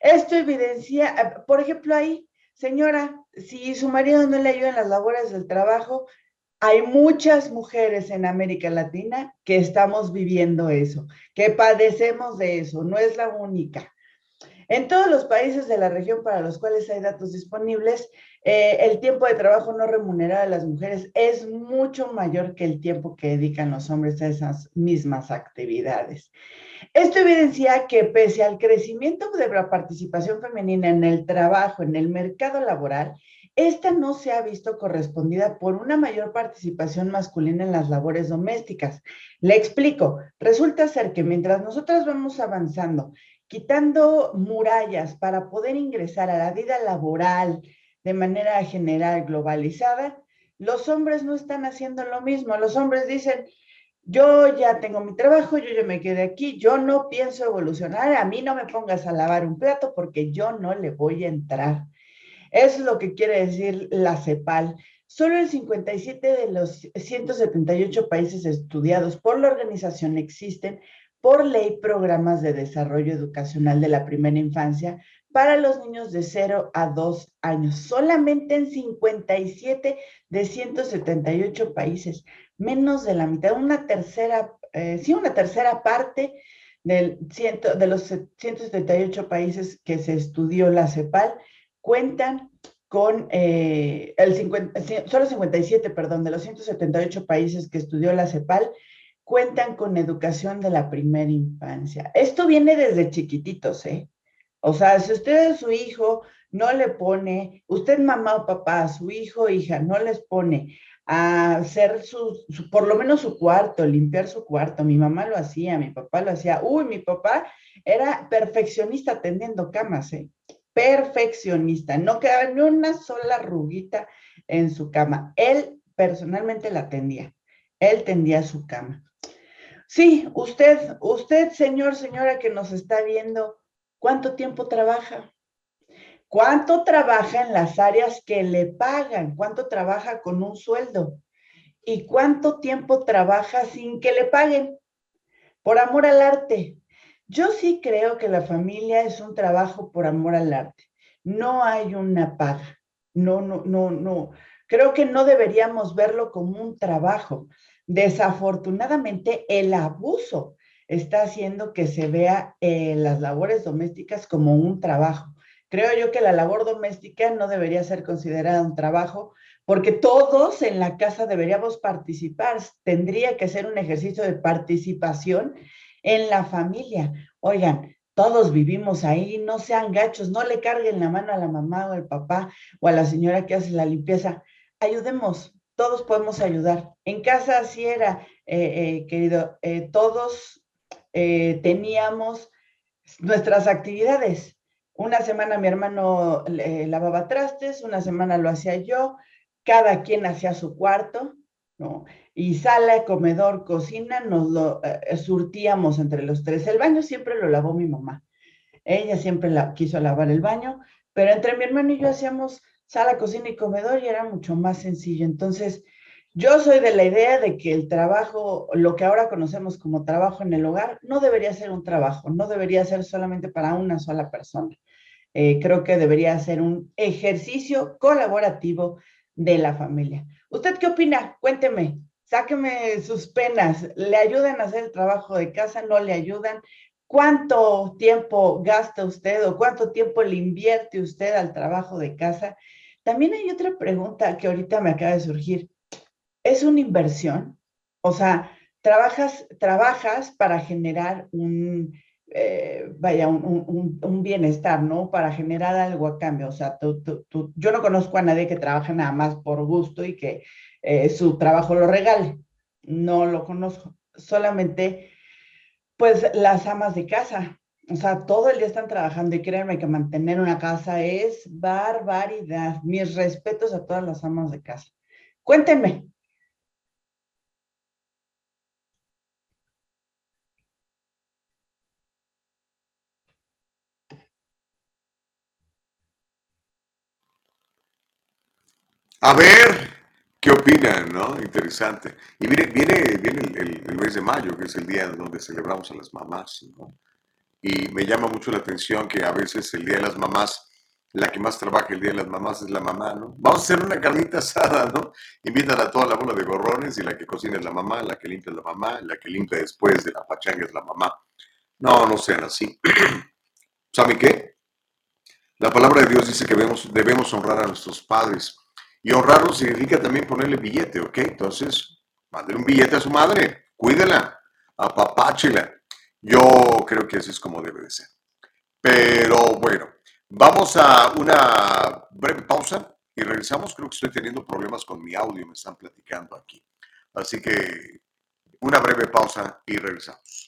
Esto evidencia, eh, por ejemplo, ahí, señora, si su marido no le ayuda en las labores del trabajo, hay muchas mujeres en América Latina que estamos viviendo eso, que padecemos de eso, no es la única. En todos los países de la región para los cuales hay datos disponibles, eh, el tiempo de trabajo no remunerado de las mujeres es mucho mayor que el tiempo que dedican los hombres a esas mismas actividades. Esto evidencia que pese al crecimiento de la participación femenina en el trabajo, en el mercado laboral, esta no se ha visto correspondida por una mayor participación masculina en las labores domésticas. Le explico, resulta ser que mientras nosotras vamos avanzando quitando murallas para poder ingresar a la vida laboral de manera general globalizada, los hombres no están haciendo lo mismo. Los hombres dicen, yo ya tengo mi trabajo, yo ya me quedé aquí, yo no pienso evolucionar, a mí no me pongas a lavar un plato porque yo no le voy a entrar. Eso es lo que quiere decir la CEPAL. Solo el 57 de los 178 países estudiados por la organización existen por ley programas de desarrollo educacional de la primera infancia para los niños de 0 a 2 años, solamente en 57 de 178 países, menos de la mitad, una tercera, eh, sí, una tercera parte del ciento, de los 178 países que se estudió la CEPAL cuentan con eh, el 50, solo 57, perdón, de los 178 países que estudió la CEPAL cuentan con educación de la primera infancia. Esto viene desde chiquititos, ¿eh? O sea, si usted a su hijo no le pone, usted mamá o papá, su hijo o hija no les pone a hacer su, por lo menos su cuarto, limpiar su cuarto. Mi mamá lo hacía, mi papá lo hacía. Uy, mi papá era perfeccionista tendiendo camas, ¿eh? Perfeccionista. No quedaba ni una sola ruguita en su cama. Él personalmente la tendía. Él tendía su cama. Sí, usted, usted, señor, señora que nos está viendo, ¿cuánto tiempo trabaja? ¿Cuánto trabaja en las áreas que le pagan? ¿Cuánto trabaja con un sueldo? ¿Y cuánto tiempo trabaja sin que le paguen? Por amor al arte. Yo sí creo que la familia es un trabajo por amor al arte. No hay una paga. No, no, no, no. Creo que no deberíamos verlo como un trabajo. Desafortunadamente, el abuso está haciendo que se vea eh, las labores domésticas como un trabajo. Creo yo que la labor doméstica no debería ser considerada un trabajo porque todos en la casa deberíamos participar. Tendría que ser un ejercicio de participación en la familia. Oigan, todos vivimos ahí, no sean gachos, no le carguen la mano a la mamá o al papá o a la señora que hace la limpieza. Ayudemos, todos podemos ayudar. En casa así era, eh, eh, querido, eh, todos teníamos nuestras actividades. Una semana mi hermano lavaba trastes, una semana lo hacía yo, cada quien hacía su cuarto, ¿no? Y sala, comedor, cocina, nos lo surtíamos entre los tres. El baño siempre lo lavó mi mamá. Ella siempre la, quiso lavar el baño, pero entre mi hermano y yo hacíamos sala, cocina y comedor y era mucho más sencillo. Entonces, Yo soy de la idea de que el trabajo, lo que ahora conocemos como trabajo en el hogar, no debería ser un trabajo, no debería ser solamente para una sola persona. Eh, creo que debería ser un ejercicio colaborativo de la familia. ¿Usted qué opina? Cuénteme, sáqueme sus penas. ¿Le ayudan a hacer el trabajo de casa? ¿No le ayudan? ¿Cuánto tiempo gasta usted o cuánto tiempo le invierte usted al trabajo de casa? También hay otra pregunta que ahorita me acaba de surgir es una inversión, o sea, trabajas, trabajas para generar un, eh, vaya, un, bienestar, ¿no? Para generar algo a cambio. O sea, yo no conozco a nadie que trabaje nada más por gusto y que eh, su trabajo lo regale. No lo conozco. Solamente, pues, las amas de casa. O sea, todo el día están trabajando y créanme que mantener una casa es barbaridad. Mis respetos a todas las amas de casa. Cuéntenme, A ver, ¿qué opinan? ¿No? Interesante. Y viene, viene, viene el, mes de mayo, que es el día donde celebramos a las mamás, ¿no? Y me llama mucho la atención que a veces el día de las mamás, la que más trabaja el día de las mamás es la mamá, ¿no? Vamos a hacer una carnita asada, ¿no? Invitan a toda la bola de gorrones y la que cocina es la mamá, la que limpia es la mamá, la que limpia después de la pachanga es la mamá. No, no sean así. ¿Saben qué? La palabra de Dios dice que debemos, debemos honrar a nuestros padres. Y honrarlo significa también ponerle billete, ¿ok? Entonces, mándele un billete a su madre, cuídela, apapáchela. Yo creo que así es como debe de ser. Pero bueno, vamos a una breve pausa y regresamos. Creo que estoy teniendo problemas con mi audio, me están platicando aquí. Así que una breve pausa y regresamos.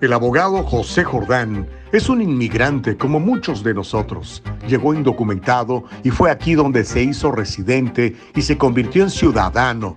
El abogado José Jordán es un inmigrante como muchos de nosotros. Llegó indocumentado y fue aquí donde se hizo residente y se convirtió en ciudadano.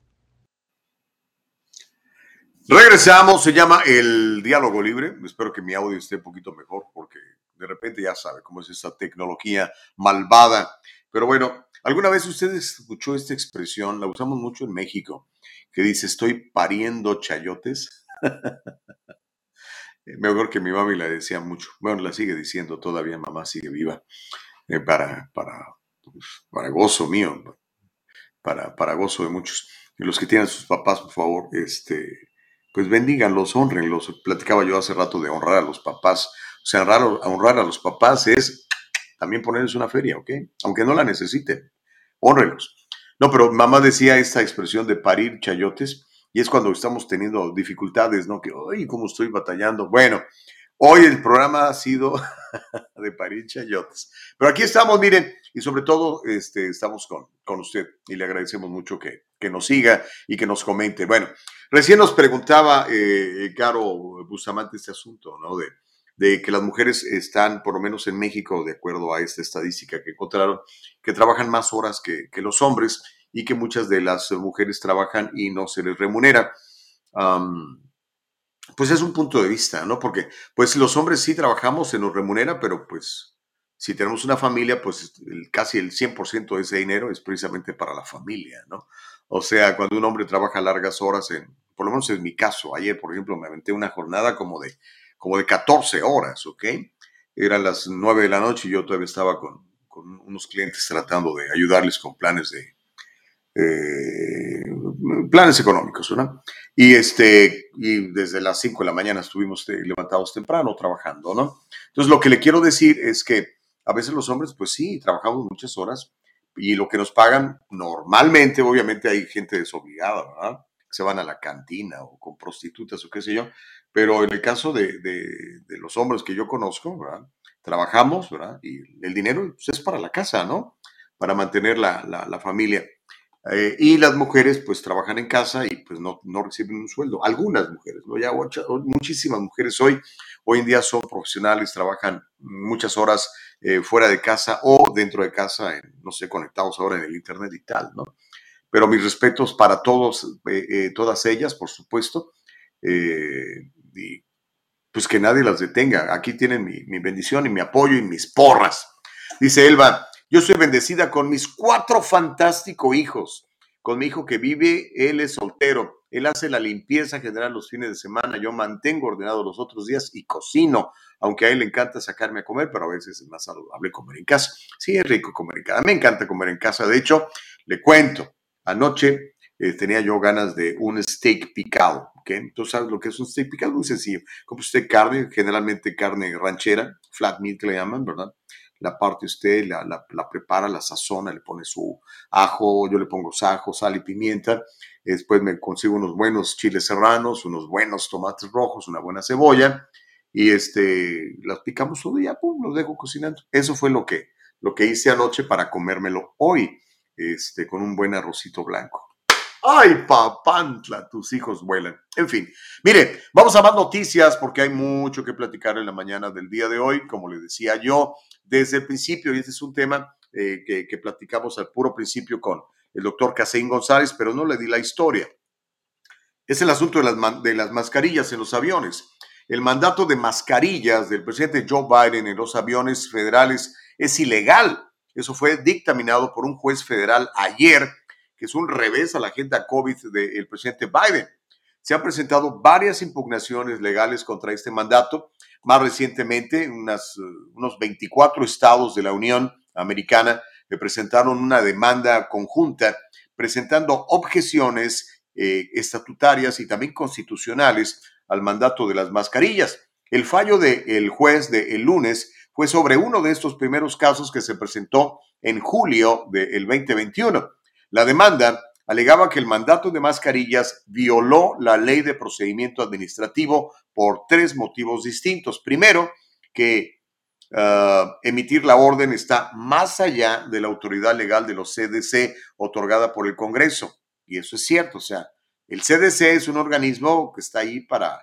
Regresamos, se llama el diálogo libre. Espero que mi audio esté un poquito mejor porque de repente ya sabe cómo es esta tecnología malvada. Pero bueno, alguna vez usted escuchó esta expresión, la usamos mucho en México. que dice, estoy pariendo chayotes. Mejor que mi mami la decía mucho. Bueno, la sigue diciendo todavía, mamá sigue viva. Eh, para, para, pues, para gozo mío, para, para gozo de muchos. Y los que tienen sus papás, por favor, este, pues bendíganlos, honrenlos. Platicaba yo hace rato de honrar a los papás. O sea, honrar, a los papás es también ponerles una feria, ¿ok? Aunque no la necesiten, honrenlos. No, pero mamá decía esta expresión de parir chayotes y es cuando estamos teniendo dificultades, ¿no? Que, ay, cómo estoy batallando. Bueno, hoy el programa ha sido de parir chayotes. Pero aquí estamos, miren, y sobre todo este, estamos con, con usted y le agradecemos mucho que, que nos siga y que nos comente. Bueno, recién nos preguntaba, eh, Caro Bustamante, este asunto, ¿no? De, que las mujeres están, por lo menos en México, de acuerdo a esta estadística que encontraron, que trabajan más horas que, que los hombres y que muchas de las mujeres trabajan y no se les remunera. pues es un punto de vista, ¿no? Porque pues los hombres sí trabajamos, se nos remunera, pero pues si tenemos una familia, pues casi el 100% de ese dinero es precisamente para la familia, ¿no? O sea, cuando un hombre trabaja largas horas, en, por lo menos en mi caso, ayer, por ejemplo, me aventé una jornada como de, como de 14 horas, ¿ok? Eran las 9 de la noche y yo todavía estaba con, con unos clientes tratando de ayudarles con planes de, eh, planes económicos, ¿no? Y, este, y desde las 5 de la mañana estuvimos levantados temprano trabajando, ¿no? Entonces, lo que le quiero decir es que a veces los hombres, pues sí, trabajamos muchas horas y lo que nos pagan normalmente, obviamente hay gente desobligada, ¿verdad? se van a la cantina o con prostitutas o qué sé yo, pero en el caso de, de, los hombres que yo conozco, ¿verdad? Trabajamos, ¿verdad? Y el dinero pues, es para la casa, ¿no? Para mantener la, la, la familia. Eh, y las mujeres pues trabajan en casa y pues no, no reciben un sueldo. Algunas mujeres, ¿no? Ya muchísimas mujeres hoy, hoy en día son profesionales, trabajan muchas horas eh, fuera de casa o dentro de casa, no sé, conectados ahora en el Internet y tal, ¿no? Pero mis respetos para todos, eh, todas ellas, por supuesto. y pues que nadie las detenga. Aquí tienen mi, mi bendición y mi apoyo y mis porras. Dice Elba, yo soy bendecida con mis cuatro fantásticos hijos. Con mi hijo que vive, él es soltero. Él hace la limpieza general los fines de semana. Yo mantengo ordenado los otros días y cocino, aunque a él le encanta sacarme a comer, pero a veces es más saludable comer en casa. Sí, es rico comer en casa. Me encanta comer en casa. De hecho, le cuento, anoche eh, tenía yo ganas de un steak picado. ¿okay? ¿Tú sabes lo que es un steak picado? Muy sencillo. Como usted carne, generalmente carne ranchera, flat meat le llaman, ¿verdad? La parte usted, la, la, prepara, la sazona, le pone su ajo, yo le pongo ajo, sal y pimienta, después me consigo unos buenos chiles serranos, unos buenos tomates rojos, una buena cebolla, y este, las picamos todo ya, pum, los dejo cocinando. Eso fue lo que, lo que hice anoche para comérmelo hoy, este, con un buen arrocito blanco. ¡Ay, papantla! Tus hijos vuelan. En fin, mire, vamos a más noticias porque hay mucho que platicar en la mañana del día de hoy. Como le decía yo, desde el principio, y este es un tema eh, que, platicamos al puro principio con el doctor Caseín González, pero no le di la historia. Es el asunto de las, de las mascarillas en los aviones. El mandato de mascarillas del presidente Joe Biden en los aviones federales es ilegal. Eso fue dictaminado por un juez federal ayer, que es un revés a la agenda COVID del presidente Biden. Se han presentado varias impugnaciones legales contra este mandato más recientemente, eh, unos 24 estados de la Unión Americana presentaron una demanda conjunta presentando objeciones eh, estatutarias y también constitucionales al mandato de las mascarillas. El fallo del juez del el lunes fue sobre uno de estos primeros casos que se presentó en julio del 2021. La demanda alegaba que el mandato de mascarillas violó la ley de procedimiento administrativo por tres motivos distintos. Primero, que ah, emitir la orden está más allá de la autoridad legal de los CDC otorgada por el Congreso. Y eso es cierto, o sea, el CDC es un organismo que está ahí para,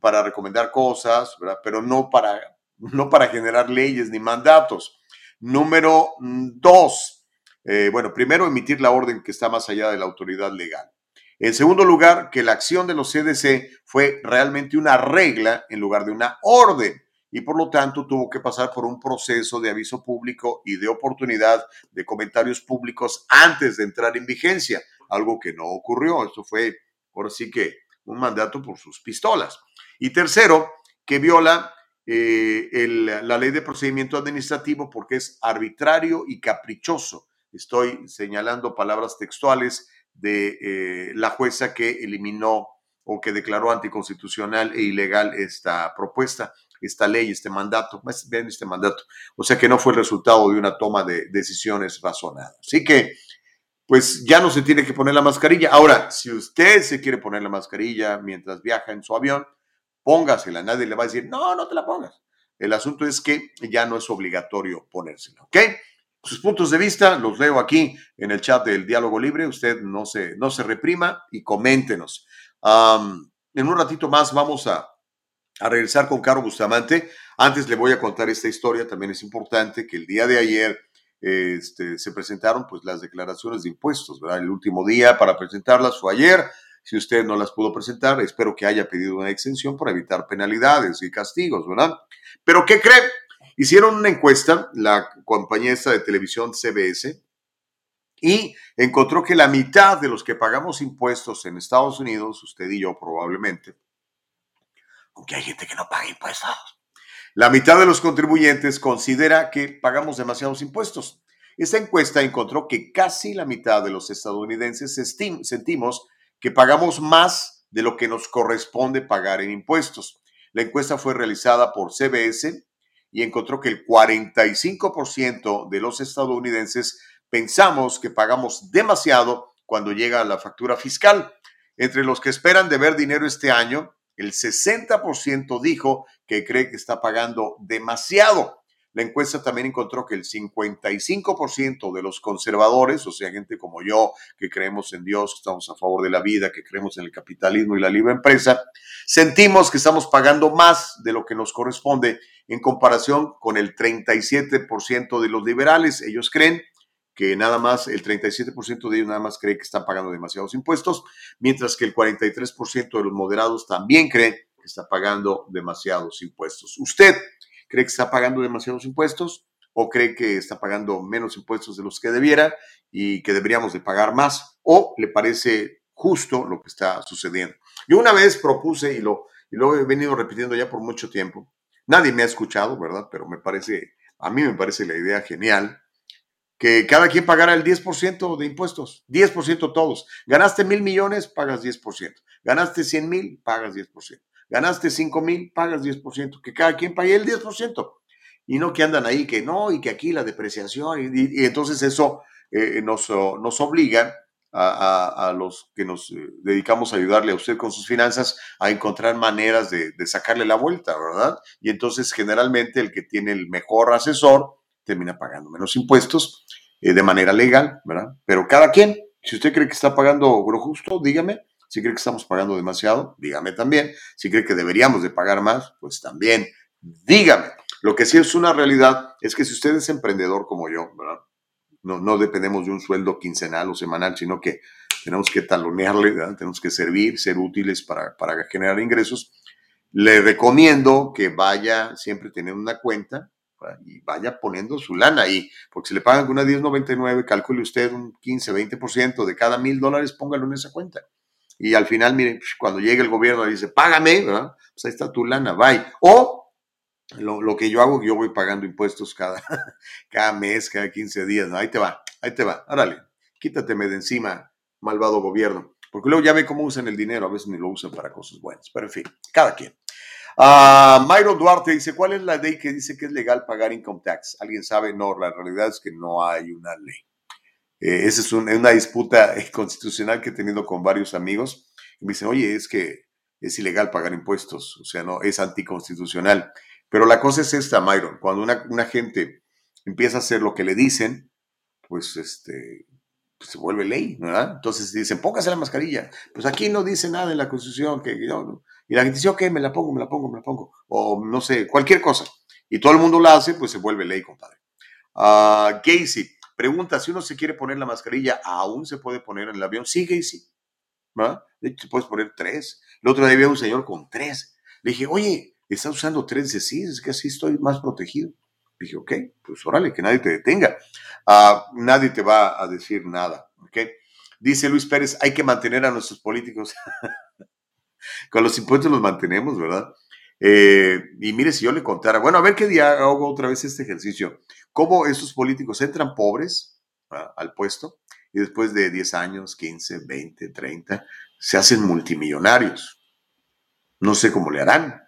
para recomendar cosas, pero no para, no para generar leyes ni mandatos. Número dos, eh, bueno, primero emitir la orden que está más allá de la autoridad legal. En segundo lugar, que la acción de los CDC fue realmente una regla en lugar de una orden y por lo tanto tuvo que pasar por un proceso de aviso público y de oportunidad de comentarios públicos antes de entrar en vigencia. algo que no ocurrió. Esto fue, ahora sí que, un mandato por sus pistolas. Y tercero, que viola eh, la ley de procedimiento administrativo porque es arbitrario y caprichoso. Estoy señalando palabras textuales de eh, la jueza que eliminó o que declaró anticonstitucional e ilegal esta propuesta, esta ley, este mandato, ven este mandato. O sea que no fue el resultado de una toma de decisiones razonadas. Así que, pues ya no se tiene que poner la mascarilla. Ahora, si usted se quiere poner la mascarilla mientras viaja en su avión, póngasela. Nadie le va a decir, no, no te la pongas. El asunto es que ya no es obligatorio ponérsela, ¿ok? Sus puntos de vista los leo aquí en el chat del Diálogo Libre. Usted no se, no se reprima y coméntenos. en un ratito más vamos a, a regresar con Caro Bustamante. Antes le voy a contar esta historia. También es importante que el día de ayer este, se presentaron pues las declaraciones de impuestos, ¿verdad? El último día para presentarlas fue ayer. Si usted no las pudo presentar, espero que haya pedido una exención para evitar penalidades y castigos, ¿verdad? Pero ¿qué cree? Hicieron una encuesta, la compañía de televisión CBS, y encontró que la mitad de los que pagamos impuestos en Estados Unidos, usted y yo probablemente, aunque hay gente que no paga impuestos, la mitad de los contribuyentes considera que pagamos demasiados impuestos. Esta encuesta encontró que casi la mitad de los estadounidenses sentimos que pagamos más de lo que nos corresponde pagar en impuestos. La encuesta fue realizada por CBS y encontró que el 45% de los estadounidenses pensamos que pagamos demasiado cuando llega la factura fiscal. Entre los que esperan deber dinero este año, el 60% dijo que cree que está pagando demasiado. La encuesta también encontró que el 55% de los conservadores, o sea, gente como yo, que creemos en Dios, que estamos a favor de la vida, que creemos en el capitalismo y la libre empresa, sentimos que estamos pagando más de lo que nos corresponde en comparación con el 37% de los liberales. Ellos creen que nada más, el 37% de ellos nada más cree que están pagando demasiados impuestos, mientras que el 43% de los moderados también creen que está pagando demasiados impuestos. ¿Usted cree que está pagando demasiados impuestos o cree que está pagando menos impuestos de los que debiera y que deberíamos de pagar más o le parece justo lo que está sucediendo. Yo una vez propuse y lo, y lo he venido repitiendo ya por mucho tiempo, nadie me ha escuchado, ¿verdad? Pero me parece, a mí me parece la idea genial que cada quien pagara el 10% de impuestos, 10% todos. Ganaste mil millones, pagas 10%. Ganaste 100 mil, pagas 10%. Ganaste 5 mil, pagas 10%, que cada quien pague el 10%. Y no que andan ahí, que no, y que aquí la depreciación, y, entonces eso eh, nos, nos, obliga a, los que nos eh, dedicamos a ayudarle a usted con sus finanzas a encontrar maneras de, sacarle la vuelta, ¿verdad? Y entonces generalmente el que tiene el mejor asesor termina pagando menos impuestos eh, de manera legal, ¿verdad? Pero cada quien, si usted cree que está pagando lo justo, dígame, si cree que estamos pagando demasiado, dígame también. Si cree que deberíamos de pagar más, pues también dígame. Lo que sí es una realidad es que si usted es emprendedor como yo. No, dependemos de un sueldo quincenal o semanal, sino que tenemos que talonearle, tenemos que servir, ser útiles para, generar ingresos. Le recomiendo que vaya siempre teniendo una cuenta y vaya poniendo su lana ahí, porque si le pagan una 10.99, calcule usted un 15, 20% de cada mil dólares, póngalo en esa cuenta y al final, miren, cuando llega el gobierno y dice, págame, ¿verdad? Pues ahí está tu lana, bye. O lo, que yo hago, yo voy pagando impuestos cada, cada mes, cada 15 días. Ahí te va, ahí te va, órale, quítateme de encima, malvado gobierno. Porque luego ya ve cómo usan el dinero, a veces ni lo usan para cosas buenas, pero en fin, cada quien. Uh, Mayro Duarte dice, ¿cuál es la ley que dice que es legal pagar income tax? ¿Alguien sabe? No, la realidad es que no hay una ley. Eh, esa es una disputa eh, constitucional que he tenido con varios amigos. Y me dicen, oye, es que es ilegal pagar impuestos, o sea, no, es anticonstitucional. Pero la cosa es esta, Myron, cuando una, gente empieza a hacer lo que le dicen, pues este, pues, se vuelve ley, ¿verdad? Entonces dicen, póngase la mascarilla. Pues aquí no dice nada en la Constitución. Que, y la gente dice, ok, me la pongo, me la pongo, me la pongo. O no sé, cualquier cosa. Y todo el mundo la hace, pues se vuelve ley, compadre. Uh, Casey, Pregunta, si uno se quiere poner la mascarilla, ¿aún se puede poner en el avión? Sigue y sí. ¿Va? De hecho, puedes poner tres. El otro día había un señor con tres. Le dije, oye, ¿estás usando tres? Dice, sí, es que así estoy más protegido. Dije, ok, pues órale, que nadie te detenga. Ah, nadie te va a decir nada, ¿ok? Dice Luis Pérez, hay que mantener a nuestros políticos. Con los impuestos los mantenemos, ¿verdad? Eh, y mire, si yo le contara, bueno, a ver qué día hago otra vez este ejercicio. ¿Cómo esos políticos entran pobres al puesto y después de 10 años, 15, 20, 30, se hacen multimillonarios? No sé cómo le harán.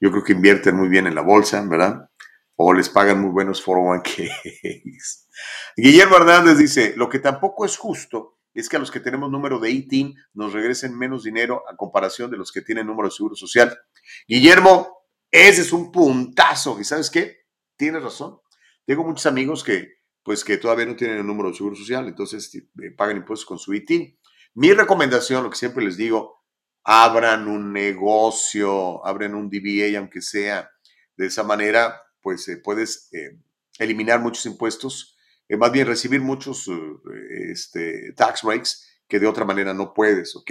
Yo creo que invierten muy bien en la bolsa, ¿verdad? O les pagan muy buenos 401ks. Guillermo Hernández dice, lo que tampoco es justo es que a los que tenemos número de ITIN nos regresen menos dinero a comparación de los que tienen número de seguro social. Guillermo, ese es un puntazo. ¿Y sabes qué? Tienes razón. Tengo muchos amigos que, pues, que todavía no tienen el número de seguro social, entonces eh, pagan impuestos con su ITIN. Mi recomendación, lo que siempre les digo, abran un negocio, abren un DBA, aunque sea. De esa manera, pues, eh, puedes eh, eliminar muchos impuestos eh, más bien recibir muchos eh, este, tax breaks que de otra manera no puedes, ¿ok?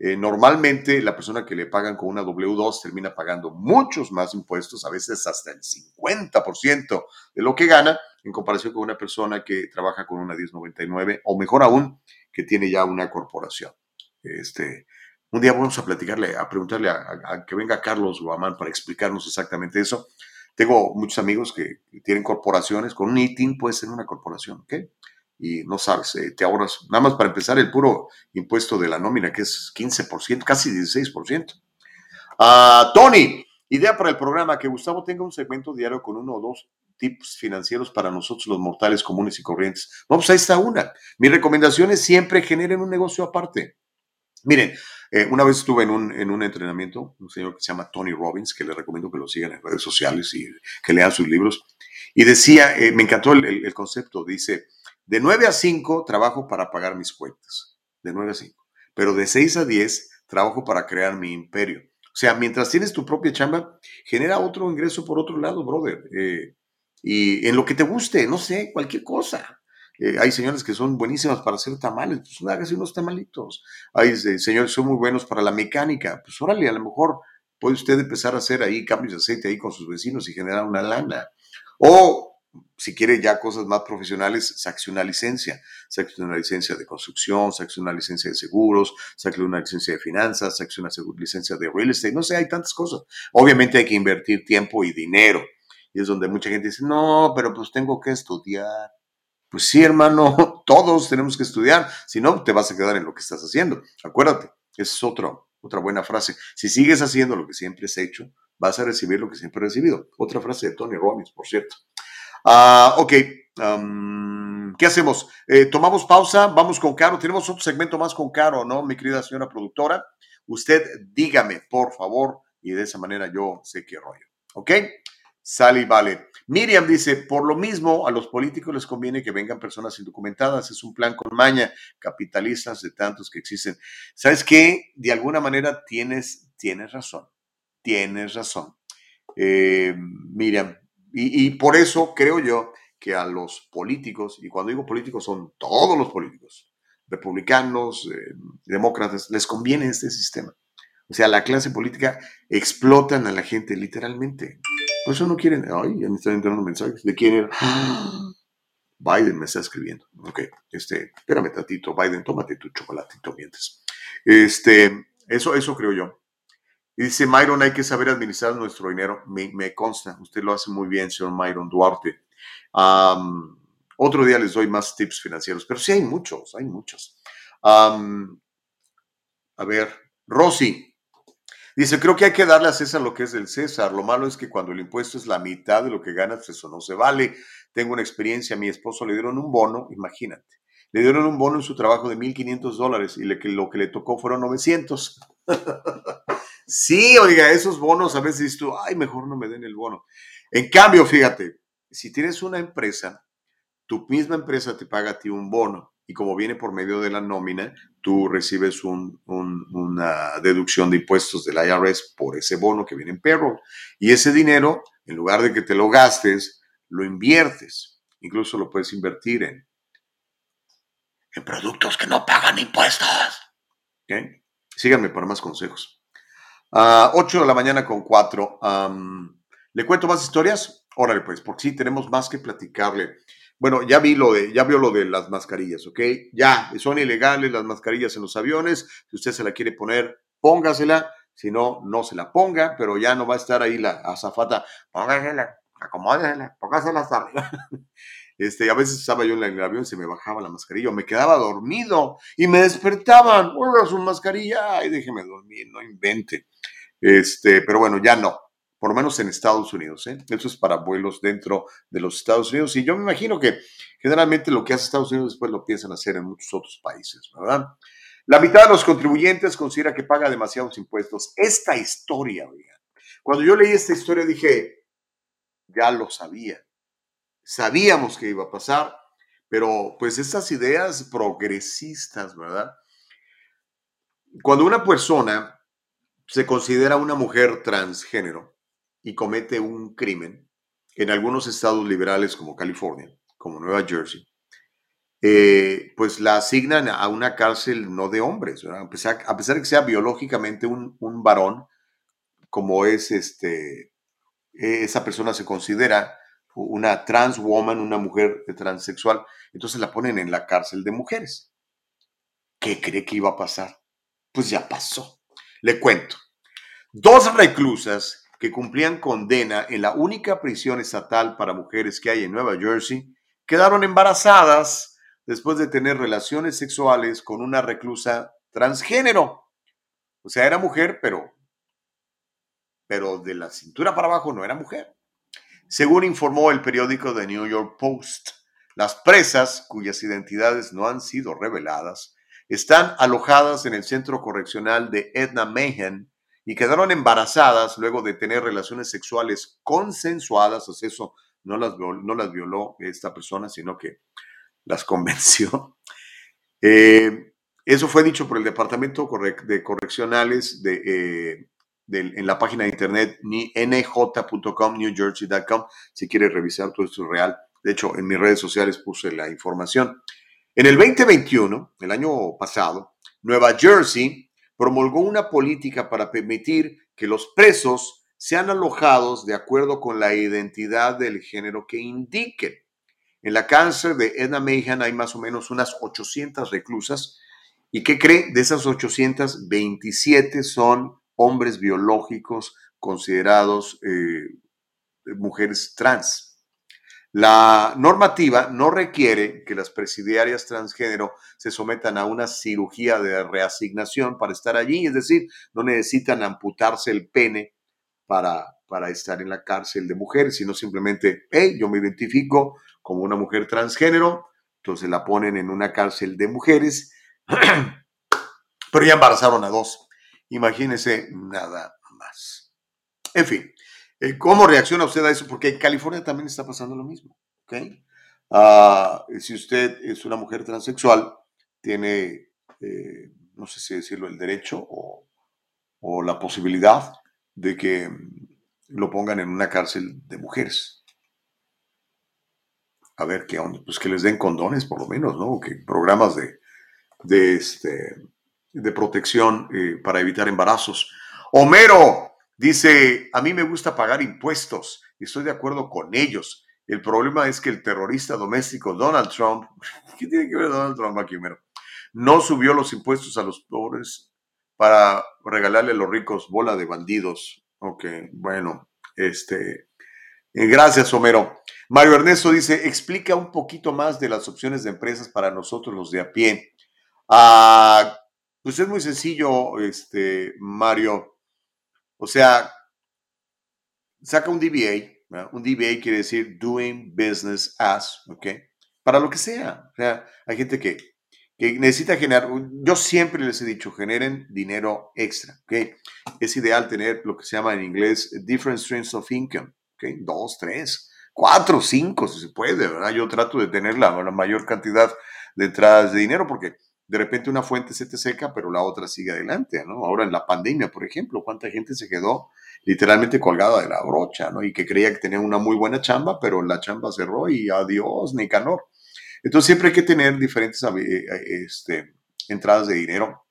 Eh, normalmente la persona que le pagan con una W2 termina pagando muchos más impuestos, a veces hasta el 50% de lo que gana, en comparación con una persona que trabaja con una 1099 o mejor aún, que tiene ya una corporación. Este, un día vamos a platicarle, a preguntarle a, que venga Carlos Guamán para explicarnos exactamente eso. Tengo muchos amigos que tienen corporaciones, con un ITIN puede ser una corporación, ¿ok? Y no sabes, eh, te ahorras, nada más para empezar, el puro impuesto de la nómina, que es 15%, casi 16%. Ah, Tony, idea para el programa, que Gustavo tenga un segmento diario con uno o dos tips financieros para nosotros los mortales comunes y corrientes. No, pues ahí está una. Mi recomendación es siempre generen un negocio aparte. Miren, eh, una vez estuve en un, en un entrenamiento, un señor que se llama Tony Robbins, que le recomiendo que lo sigan en redes sociales y que lean sus libros, y decía, eh, me encantó el, el, concepto, dice, de 9 a 5 trabajo para pagar mis cuentas, de 9 a 5, pero de 6 a 10 trabajo para crear mi imperio. O sea, mientras tienes tu propia chamba, genera otro ingreso por otro lado, brother. Eh, y en lo que te guste, no sé, cualquier cosa. Eh, hay señores que son buenísimas para hacer tamales, pues hágase unos tamalitos. Hay eh, señores que son muy buenos para la mecánica, pues órale, a lo mejor puede usted empezar a hacer ahí cambios de aceite ahí con sus vecinos y generar una lana. O si quiere ya cosas más profesionales, saque una licencia. Saque una licencia de construcción, saque una licencia de seguros, saque una licencia de finanzas, saque una licencia de real estate. No sé, hay tantas cosas. Obviamente hay que invertir tiempo y dinero. Y es donde mucha gente dice, no, pero pues tengo que estudiar. Pues sí, hermano, todos tenemos que estudiar, si no, te vas a quedar en lo que estás haciendo. Acuérdate, esa es otro, otra buena frase. Si sigues haciendo lo que siempre has hecho, vas a recibir lo que siempre has recibido. Otra frase de Tony Robbins, por cierto. Ah, ok, ¿qué hacemos? Eh, tomamos pausa, vamos con Caro. Tenemos otro segmento más con Caro, ¿no, mi querida señora productora? Usted dígame, por favor, y de esa manera yo sé qué rollo. ¿Ok? Sale y vale. Miriam dice, por lo mismo, a los políticos les conviene que vengan personas indocumentadas. Es un plan con maña, capitalistas de tantos que existen. ¿Sabes qué? De alguna manera tienes, tienes razón. Tienes razón. Eh, Miriam, y, por eso creo yo que a los políticos, y cuando digo políticos son todos los políticos, republicanos, eh, demócratas, les conviene este sistema. O sea, la clase política explotan a la gente literalmente. Por eso no quieren. Ay, ya me están entrando mensajes. ¿De quién era? Biden me está escribiendo. Ok, este, espérame tantito, Biden, tómate tu chocolatito mientras. Este, eso, eso creo yo. Y dice Myron, hay que saber administrar nuestro dinero. Me, consta, usted lo hace muy bien, señor Myron Duarte. otro día les doy más tips financieros, pero sí hay muchos, hay muchos. a ver, Rosy, Dice, creo que hay que darle a César lo que es del César. Lo malo es que cuando el impuesto es la mitad de lo que ganas, pues eso no se vale. Tengo una experiencia, a mi esposo le dieron un bono, imagínate. Le dieron un bono en su trabajo de 1.500 dólares y lo que le tocó fueron 900. sí, oiga, esos bonos a veces dices tú, ay, mejor no me den el bono. En cambio, fíjate, si tienes una empresa, tu misma empresa te paga a ti un bono y como viene por medio de la nómina, tú recibes una deducción de impuestos del IRS por ese bono que viene en payroll. Y ese dinero, en lugar de que te lo gastes, lo inviertes. Incluso lo puedes invertir en, en productos que no pagan impuestos. Síganme para más consejos. Uh, 8 de la mañana con 4. ¿Le cuento más historias? Órale, pues, porque sí, tenemos más que platicarle. Bueno, ya vi lo de, ya vio lo de las mascarillas, ¿ok? Ya, son ilegales las mascarillas en los aviones. Si usted se la quiere poner, póngasela. Si no, no se la ponga, pero ya no va a estar ahí la azafata. Póngasela, acomódesela, póngasela hasta arriba. Este, a veces estaba yo en el avión, se me bajaba la mascarilla, o me quedaba dormido y me despertaban, ponga su mascarilla, y déjeme dormir, no invente. Este, pero bueno, ya no por lo menos en Estados Unidos. ¿eh? Eso es para vuelos dentro de los Estados Unidos. Y yo me imagino que generalmente lo que hace Estados Unidos después lo piensan hacer en muchos otros países, ¿verdad? La mitad de los contribuyentes considera que paga demasiados impuestos. Esta historia, cuando yo leí esta historia dije, ya lo sabía. Sabíamos que iba a pasar, pero pues estas ideas progresistas, ¿verdad? Cuando una persona se considera una mujer transgénero, y comete un crimen, en algunos estados liberales como California, como Nueva Jersey, eh, pues la asignan a una cárcel no de hombres, A, pesar, de que sea biológicamente un, varón, como es este, esa persona se considera una trans woman, una mujer transexual, entonces la ponen en la cárcel de mujeres. ¿Qué cree que iba a pasar? Pues ya pasó. Le cuento. Dos reclusas que cumplían condena en la única prisión estatal para mujeres que hay en Nueva Jersey, quedaron embarazadas después de tener relaciones sexuales con una reclusa transgénero. O sea, era mujer, pero, pero de la cintura para abajo no era mujer. Según informó el periódico The New York Post, las presas, cuyas identidades no han sido reveladas, están alojadas en el centro correccional de Edna Mayhem y quedaron embarazadas luego de tener relaciones sexuales consensuadas, o sea, eso no las, no las violó esta persona, sino que las convenció. Eh, eso fue dicho por el Departamento de Correccionales de, eh, en la página de internet nj.com, newjersey.com, si quiere revisar todo esto es real. De hecho, en mis redes sociales puse la información. En el 2021, el año pasado, Nueva Jersey promulgó una política para permitir que los presos sean alojados de acuerdo con la identidad del género que indiquen. En la cárcel de Edna Mayhem hay más o menos unas 800 reclusas. ¿Y qué cree? De esas 827 son hombres biológicos considerados eh, mujeres trans. La normativa no requiere que las presidiarias transgénero se sometan a una cirugía de reasignación para estar allí, es decir, no necesitan amputarse el pene para, para estar en la cárcel de mujeres, sino simplemente, hey, yo me identifico como una mujer transgénero, entonces la ponen en una cárcel de mujeres, pero ya embarazaron a dos. Imagínense nada más. En fin, ¿Cómo reacciona usted a eso? Porque en California también está pasando lo mismo. ¿okay? Ah, si usted es una mujer transexual, tiene, eh, no sé si decirlo, el derecho o, la posibilidad de que lo pongan en una cárcel de mujeres. A ver qué onda, pues que les den condones por lo menos, ¿no? Que programas de, de, este, de protección eh, para evitar embarazos. Homero, Dice, a mí me gusta pagar impuestos y estoy de acuerdo con ellos. El problema es que el terrorista doméstico Donald Trump, ¿qué tiene que ver Donald Trump aquí, Homero? No subió los impuestos a los pobres para regalarle a los ricos bola de bandidos. Ok, bueno, este, eh, gracias, Homero. Mario Ernesto dice, explica un poquito más de las opciones de empresas para nosotros los de a pie. Ah, pues es muy sencillo, este, Mario. O sea, saca un DBA, un DBA quiere decir Doing Business As, ¿ok? Para lo que sea. O sea, hay gente que, que necesita generar, yo siempre les he dicho, generen dinero extra, ¿ok? Es ideal tener lo que se llama en inglés different streams of income, ¿ok? Dos, tres, cuatro, cinco, si se puede, ¿verdad? Yo trato de tener la, la mayor cantidad de entradas de dinero porque de repente una fuente se te seca, pero la otra sigue adelante, ¿no? Ahora en la pandemia, por ejemplo, cuánta gente se quedó literalmente colgada de la brocha, ¿no? Y que creía que tenía una muy buena chamba, pero la chamba cerró y adiós, ni canor. Entonces siempre hay que tener diferentes eh, eh, este, entradas de dinero.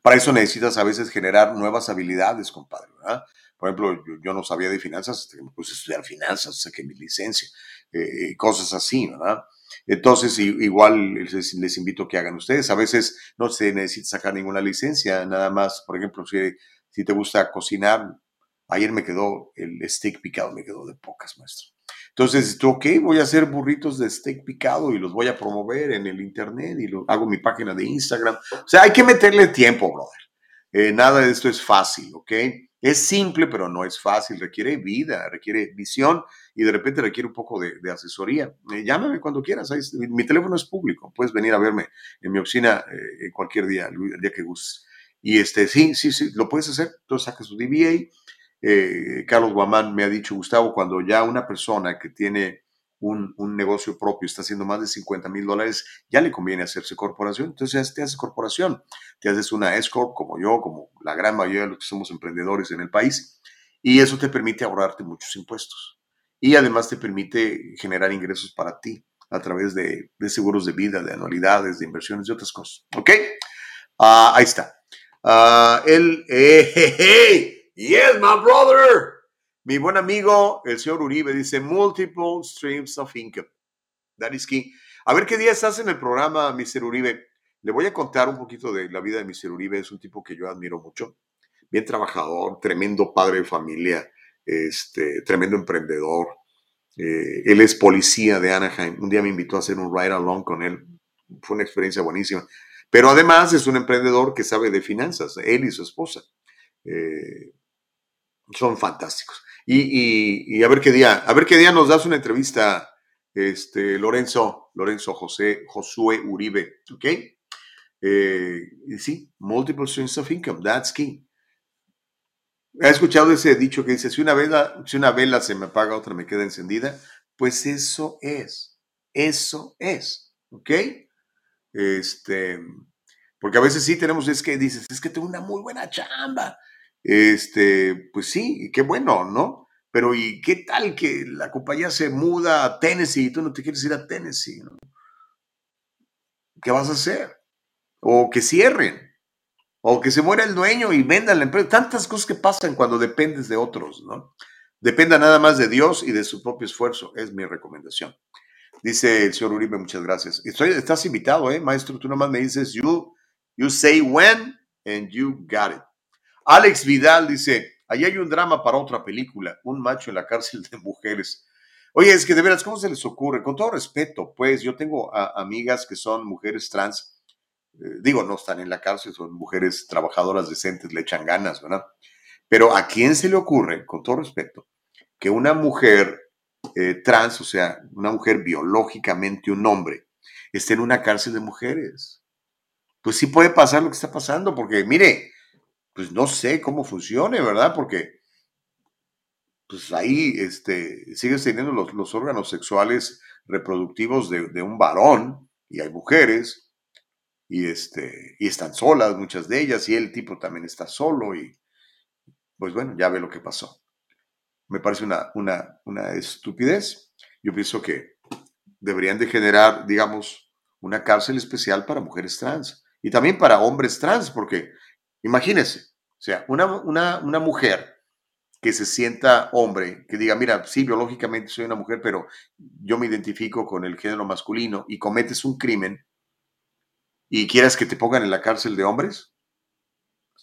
Para eso necesitas a veces generar nuevas habilidades, compadre, ¿verdad? Por ejemplo, yo, no sabía de finanzas hasta que me puse a estudiar finanzas, saqué mi licencia. eh, cosas así, ¿verdad? Entonces, igual les, invito a que hagan ustedes. A veces no se necesita sacar ninguna licencia, nada más, por ejemplo, si, te gusta cocinar, ayer me quedó el steak picado, me quedó de pocas, maestro. Entonces, tú, ok, voy a hacer burritos de steak picado y los voy a promover en el internet y lo, hago mi página de Instagram. O sea, hay que meterle tiempo, brother. Eh, nada de esto es fácil, ¿ok? Es simple, pero no es fácil. Requiere vida, requiere visión y de repente requiere un poco de, asesoría. Eh, llámame cuando quieras. mi teléfono es público. Puedes venir a verme en mi oficina eh, cualquier día, el día que gustes. Y este, sí, sí, sí, lo puedes hacer. Tú sacas tu DBA. Carlos Guamán me ha dicho, Gustavo, cuando ya una persona que tiene un, negocio propio está haciendo más de 50 mil dólares, ya le conviene hacerse corporación. Entonces te haces corporación, te haces una S-Corp como yo, como la gran mayoría de los que somos emprendedores en el país, y eso te permite ahorrarte muchos impuestos. Y además te permite generar ingresos para ti a través de, seguros de vida, de anualidades, de inversiones y otras cosas. ¿Ok? Ah, ahí está. Uh, el, eh, hey, yes, my brother. Mi buen amigo, el señor Uribe, dice multiple streams of income. That is key. A ver qué día estás en el programa, Mr. Uribe. Le voy a contar un poquito de la vida de Mr. Uribe. Es un tipo que yo admiro mucho. Bien trabajador, tremendo padre de familia, este, tremendo emprendedor. Eh, él es policía de Anaheim. Un día me invitó a hacer un ride along con él. Fue una experiencia buenísima. Pero además es un emprendedor que sabe de finanzas, él y su esposa. Eh, son fantásticos. Y, a ver qué día, a ver qué día nos das una entrevista, este, Lorenzo, Lorenzo José, Josué Uribe, ¿ok? Eh, y sí, multiple streams of income, that's key. ¿Ha escuchado ese dicho que dice, si una vela, si una vela se me apaga, otra me queda encendida? Pues eso es, eso es, ¿ok? Este, porque a veces sí tenemos, es que dices, es que tengo una muy buena chamba, este, pues sí, qué bueno, ¿no? Pero ¿y qué tal que la compañía se muda a Tennessee y tú no te quieres ir a Tennessee? ¿Qué vas a hacer? O que cierren, o que se muera el dueño y vendan la empresa. Tantas cosas que pasan cuando dependes de otros, ¿no? Dependa nada más de Dios y de su propio esfuerzo, es mi recomendación. Dice el señor Uribe, muchas gracias. Estás invitado, ¿eh, maestro? Tú nomás me dices, you, you say when and you got it. Alex Vidal dice, ahí hay un drama para otra película, un macho en la cárcel de mujeres. Oye, es que de veras, ¿cómo se les ocurre? Con todo respeto, pues yo tengo amigas que son mujeres trans, eh, digo, no están en la cárcel, son mujeres trabajadoras decentes, le echan ganas, ¿verdad? Pero ¿a quién se le ocurre, con todo respeto, que una mujer eh, trans, o sea, una mujer biológicamente un hombre, esté en una cárcel de mujeres? Pues sí puede pasar lo que está pasando, porque mire, pues no sé cómo funcione, ¿verdad? Porque pues ahí este, sigues teniendo los, órganos sexuales reproductivos de, un varón y hay mujeres y, este, y están solas muchas de ellas y el tipo también está solo y pues bueno, ya ve lo que pasó. Me parece una, una, una estupidez. Yo pienso que deberían de generar, digamos, una cárcel especial para mujeres trans y también para hombres trans, porque Imagínense, o sea, una, una, mujer que se sienta hombre, que diga, mira, sí, biológicamente soy una mujer, pero yo me identifico con el género masculino y cometes un crimen y quieras que te pongan en la cárcel de hombres,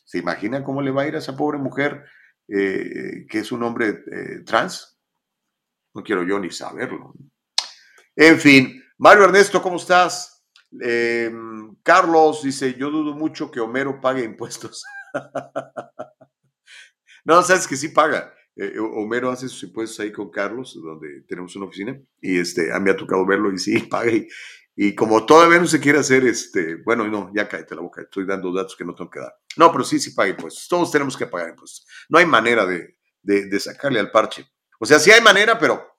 ¿se imaginan cómo le va a ir a esa pobre mujer eh, que es un hombre eh, trans? No quiero yo ni saberlo. En fin, Mario Ernesto, ¿cómo estás? Em, Carlos dice, yo dudo mucho que Homero pague impuestos. no, sabes que sí paga. Eh, eh, Homero hace sus impuestos ahí con Carlos, donde tenemos una oficina, y este, a mí me ha tocado verlo y sí, paga. Y, como todavía no se quiere hacer, este, bueno, no, ya cállate la boca, estoy dando datos que no tengo que dar. No, pero sí, sí paga impuestos. Todos tenemos que pagar impuestos. No hay manera de, de sacarle al parche. O sea, sí hay manera, pero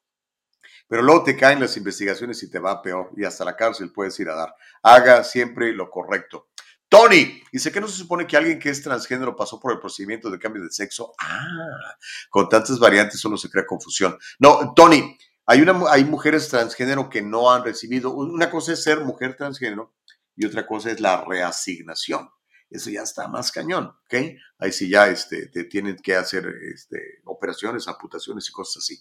pero luego te caen las investigaciones y te va peor y hasta la cárcel puedes ir a dar. Haga siempre lo correcto. Tony, dice que no se supone que alguien que es transgénero pasó por el procedimiento de cambio de sexo. Ah, con tantas variantes solo se crea confusión. No, Tony, hay, mujeres transgénero que no han recibido. Una cosa es ser mujer transgénero y otra cosa es la reasignación. Eso ya está más cañón, ¿ok? Ahí sí ya este, te tienen que hacer este, operaciones, amputaciones y cosas así.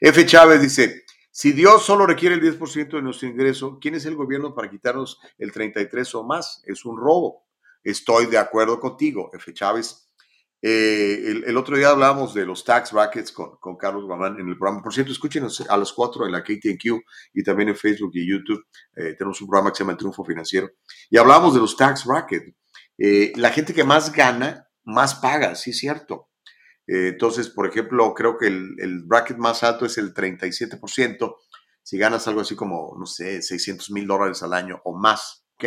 F. Chávez dice, Si Dios solo requiere el 10% de nuestro ingreso, ¿quién es el gobierno para quitarnos el 33 o más? Es un robo. Estoy de acuerdo contigo, F. Chávez. Eh, el, otro día hablábamos de los tax brackets con, Carlos Guamán en el programa. Por cierto, escúchenos a las 4 en la KTNQ y también en Facebook y YouTube. Eh, tenemos un programa que se llama El Triunfo Financiero. Y hablamos de los tax brackets. Eh, la gente que más gana, más paga, sí es cierto. Entonces, por ejemplo, creo que el, el, bracket más alto es el 37%. Si ganas algo así como, no sé, 600 mil dólares al año o más, ¿ok?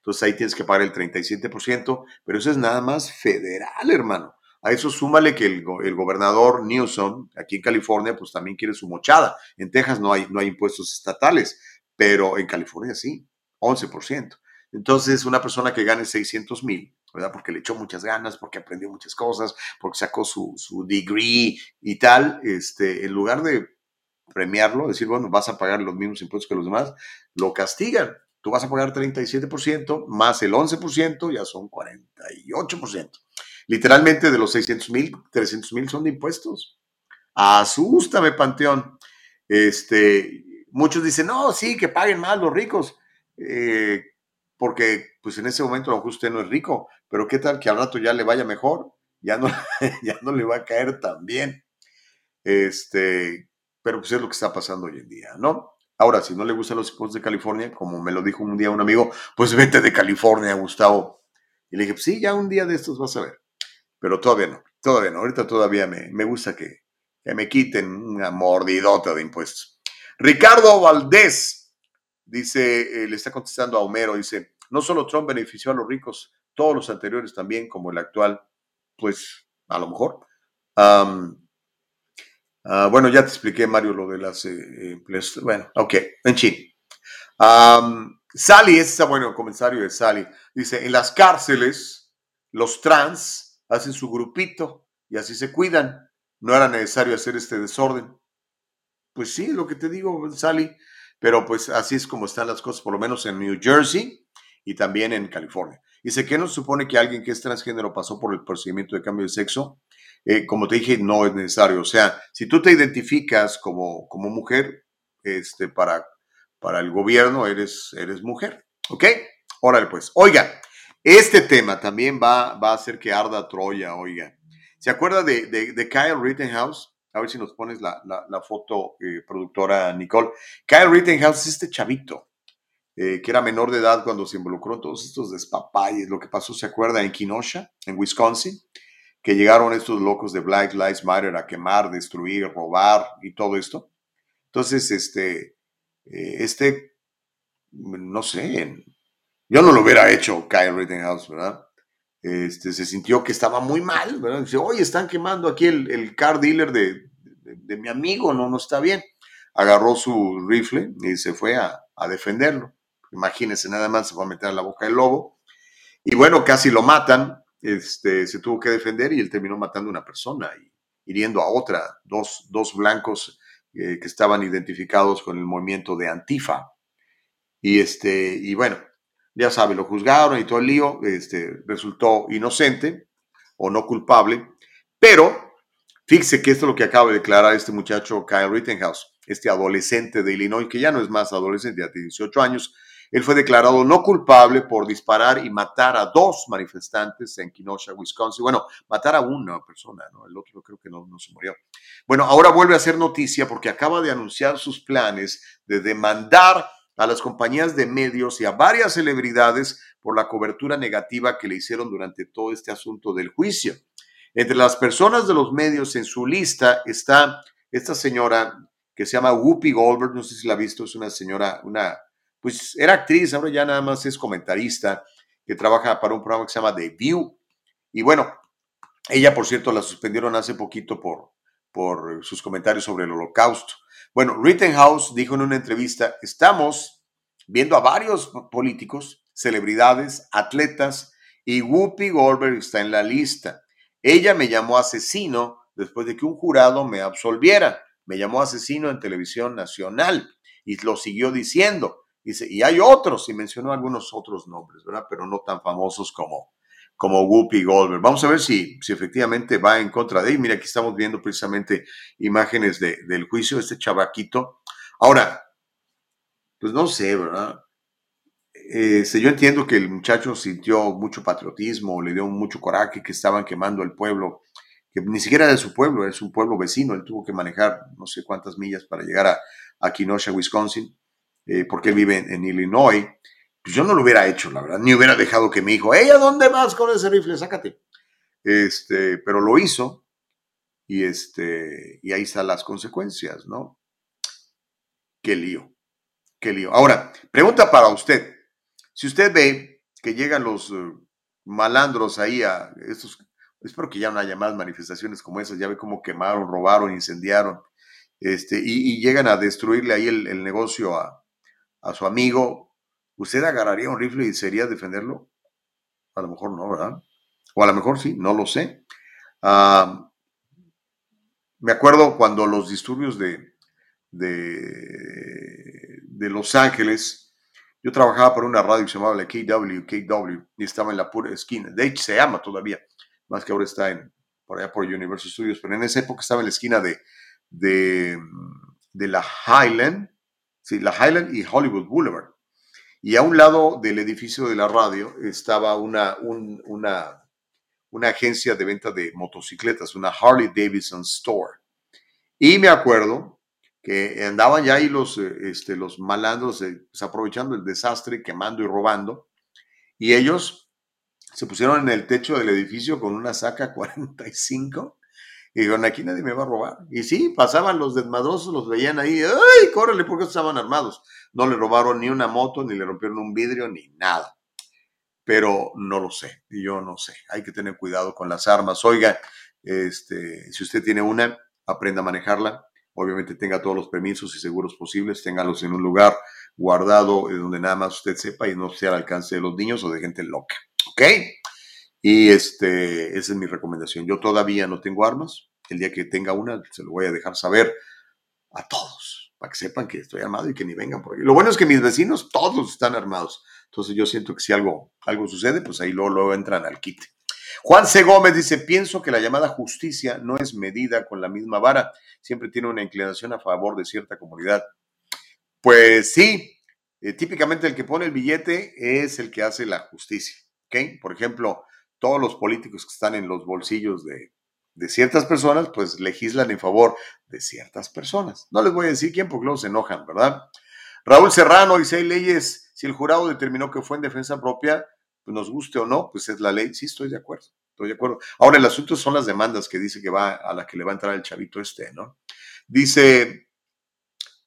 Entonces ahí tienes que pagar el 37%, pero eso es nada más federal, hermano. A eso súmale que el, gobernador Newsom, aquí en California, pues también quiere su mochada. En Texas no hay, no hay impuestos estatales, pero en California sí, 11%. Entonces, una persona que gane 600 mil, Porque le echó muchas ganas, porque aprendió muchas cosas, porque sacó su, su degree y tal, este, en lugar de premiarlo, decir, bueno, vas a pagar los mismos impuestos que los demás, lo castigan tú vas a pagar 37% más el 11%, ya son 48%. Literalmente de los 600 mil, 300 mil son de impuestos. Asústame, Panteón. Este, muchos dicen, no, sí, que paguen más los ricos, eh, porque pues en ese momento a lo mejor usted no es rico, pero qué tal que al rato ya le vaya mejor, ya no, ya no le va a caer tan bien. Este, pero pues es lo que está pasando hoy en día, ¿no? Ahora, si no le gustan los impuestos de California, como me lo dijo un día un amigo, pues vete de California, Gustavo. Y le dije, pues sí, ya un día de estos vas a ver. Pero todavía no, todavía no. Ahorita todavía me, me gusta que, que me quiten una mordidota de impuestos. Ricardo Valdés dice, eh, le está contestando a Homero, dice, no solo Trump benefició a los ricos, todos los anteriores también, como el actual, pues a lo mejor. Ah, bueno, ya te expliqué, Mario, lo de las... Eh, bueno, ok, en fin. Sally, ese está bueno el comentario de Sally. Dice, en las cárceles, los trans hacen su grupito y así se cuidan. No era necesario hacer este desorden. Pues sí, lo que te digo, Sally. Pero pues así es como están las cosas, por lo menos en New Jersey y también en California. Dice, ¿qué nos supone que alguien que es transgénero pasó por el procedimiento de cambio de sexo? Eh, como te dije, no es necesario. O sea, si tú te identificas como, como mujer, este, para, para el gobierno eres, eres mujer. ¿Ok? Órale, pues. Oiga, este tema también va, va a hacer que arda Troya, oiga. ¿Se acuerda de, de, Kyle Rittenhouse? A ver si nos pones la, la, foto, eh, productora Nicole. Kyle Rittenhouse es este chavito, eh, que era menor de edad cuando se involucró en todos estos despapalles. Lo que pasó, ¿se acuerda? En Kenosha, en Wisconsin que llegaron estos locos de Black Lives Matter a quemar, destruir, robar y todo esto. Entonces, este, eh, este, no sé, yo no lo hubiera hecho Kyle Rittenhouse, ¿verdad? Este, se sintió que estaba muy mal, ¿verdad? Dice, oye, están quemando aquí el, el car dealer de, de, mi amigo, no, no está bien. Agarró su rifle y se fue a, a defenderlo. Imagínense, nada más se fue a meter a la boca del lobo. Y bueno, casi lo matan, este, se tuvo que defender y él terminó matando a una persona y hiriendo a otra, dos, dos blancos eh, que estaban identificados con el movimiento de Antifa. Y, este, y bueno, ya sabe, lo juzgaron y todo el lío, este, resultó inocente o no culpable, pero fíjese que esto es lo que acaba de declarar este muchacho Kyle Rittenhouse, este adolescente de Illinois, que ya no es más adolescente, ya tiene 18 años, él fue declarado no culpable por disparar y matar a dos manifestantes en Kenosha, Wisconsin. Bueno, matar a una persona, ¿no? El otro creo que no, no se murió. Bueno, ahora vuelve a hacer noticia porque acaba de anunciar sus planes de demandar a las compañías de medios y a varias celebridades por la cobertura negativa que le hicieron durante todo este asunto del juicio. Entre las personas de los medios en su lista está esta señora que se llama Whoopi Goldberg, no sé si la ha visto, es una señora, una pues era actriz, ahora ya nada más es comentarista, que trabaja para un programa que se llama The View. Y bueno, ella, por cierto, la suspendieron hace poquito por, por sus comentarios sobre el holocausto. Bueno, Rittenhouse dijo en una entrevista, estamos viendo a varios políticos, celebridades, atletas, y Whoopi Goldberg está en la lista. Ella me llamó asesino después de que un jurado me absolviera. Me llamó asesino en televisión nacional y lo siguió diciendo. Dice, y hay otros, y mencionó algunos otros nombres, ¿verdad? Pero no tan famosos como, como Whoopi Goldberg. Vamos a ver si, si efectivamente va en contra de él. Mira, aquí estamos viendo precisamente imágenes de, del juicio de este chavaquito. Ahora, pues no sé, ¿verdad? Este, yo entiendo que el muchacho sintió mucho patriotismo, le dio mucho coraje que estaban quemando el pueblo, que ni siquiera de su pueblo, es un pueblo vecino, él tuvo que manejar no sé cuántas millas para llegar a, a Kenosha, Wisconsin, eh, porque vive en, Illinois. Pues yo no lo hubiera hecho, la verdad, ni hubiera dejado que mi hijo, ¡Ey, a dónde vas con ese rifle? Sácate. Este, pero lo hizo y, este, y ahí están las consecuencias, ¿no? Qué lío, qué lío. Ahora, pregunta para usted. Si usted ve que llegan los eh, malandros ahí a estos, espero que ya no haya más manifestaciones como esas, ya ve cómo quemaron, robaron, incendiaron, este, y, llegan a destruirle ahí el, negocio a, su amigo, ¿usted agarraría un rifle y sería defenderlo? A lo mejor no, ¿verdad? O a lo mejor sí, no lo sé. Ah, me acuerdo cuando los disturbios de, de, Los Ángeles, yo trabajaba por una radio que se llamaba la KW, y estaba en la pura esquina. De hecho, se llama todavía, más que ahora está en, por allá por Universal Studios, pero en esa época estaba en la esquina de, de la Highland, sí, la Highland y Hollywood Boulevard. Y a un lado del edificio de la radio estaba una, una, una agencia de venta de motocicletas, una Harley Davidson Store. Y me acuerdo que andaban ya ahí los, eh, este, los malandros eh, pues, aprovechando el desastre, quemando y robando, y ellos se pusieron en el techo del edificio con una saca 45 y dijeron, aquí nadie me va a robar. Y sí, pasaban los desmadrosos, los veían ahí, ¡ay, córrele! Porque estaban armados. No le robaron ni una moto, ni le rompieron un vidrio, ni nada. Pero no lo sé, yo no sé. Hay que tener cuidado con las armas. Oiga, este, si usted tiene una, aprenda a manejarla obviamente tenga todos los permisos y seguros posibles, téngalos en un lugar guardado donde nada más usted sepa y no sea al alcance de los niños o de gente loca. ¿Ok? Y este, esa es mi recomendación. Yo todavía no tengo armas. El día que tenga una, se lo voy a dejar saber a todos, para que sepan que estoy armado y que ni vengan por ahí. Lo bueno es que mis vecinos todos están armados. Entonces yo siento que si algo, algo sucede, pues ahí luego, luego entran al kit. Juan C. Gómez dice, pienso que la llamada justicia no es medida con la misma vara, siempre tiene una inclinación a favor de cierta comunidad. Pues sí, eh, típicamente el que pone el billete es el que hace la justicia. ¿okay? Por ejemplo, todos los políticos que están en los bolsillos de, de ciertas personas, pues legislan en favor de ciertas personas. No les voy a decir quién porque luego se enojan, ¿verdad? Raúl Serrano dice, hay leyes, si el jurado determinó que fue en defensa propia, pues nos guste o no, pues es la ley. Sí, estoy de acuerdo. Estoy de acuerdo. Ahora, el asunto son las demandas que dice que va a la que le va a entrar el chavito este, ¿no? Dice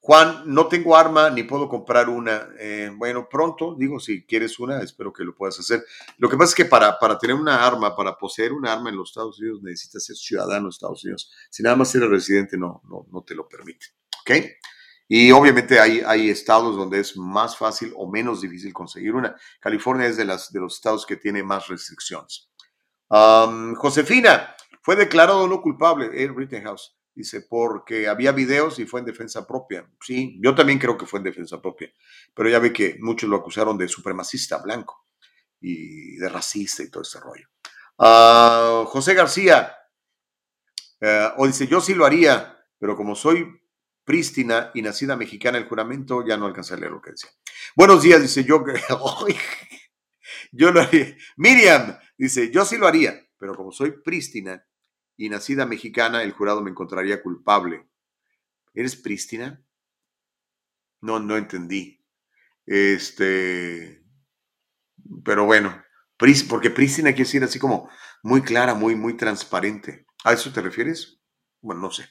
Juan, no tengo arma ni puedo comprar una. Eh, bueno, pronto, digo, si quieres una, espero que lo puedas hacer. Lo que pasa es que para, para tener una arma, para poseer una arma en los Estados Unidos, necesitas ser ciudadano de Estados Unidos. Si nada más eres residente, no, no, no te lo permite. ¿Ok? Y obviamente hay, hay estados donde es más fácil o menos difícil conseguir una. California es de, las, de los estados que tiene más restricciones. Josefina, fue declarado no culpable el Rittenhouse. Dice, porque había videos y fue en defensa propia. Sí, yo también creo que fue en defensa propia. Pero ya ve que muchos lo acusaron de supremacista blanco y de racista y todo ese rollo. Ah, José García, eh, o dice, yo sí lo haría, pero como soy prístina y nacida mexicana, el juramento, ya no alcancé a leer lo que decía. Buenos días, dice yo, yo lo haría. Miriam, dice, yo sí lo haría, pero como soy prístina y nacida mexicana, el jurado me encontraría culpable. ¿Eres prístina? No, no entendí. Este, pero bueno, porque prístina quiere decir así como muy clara, muy, muy transparente. ¿A eso te refieres? Bueno, no sé.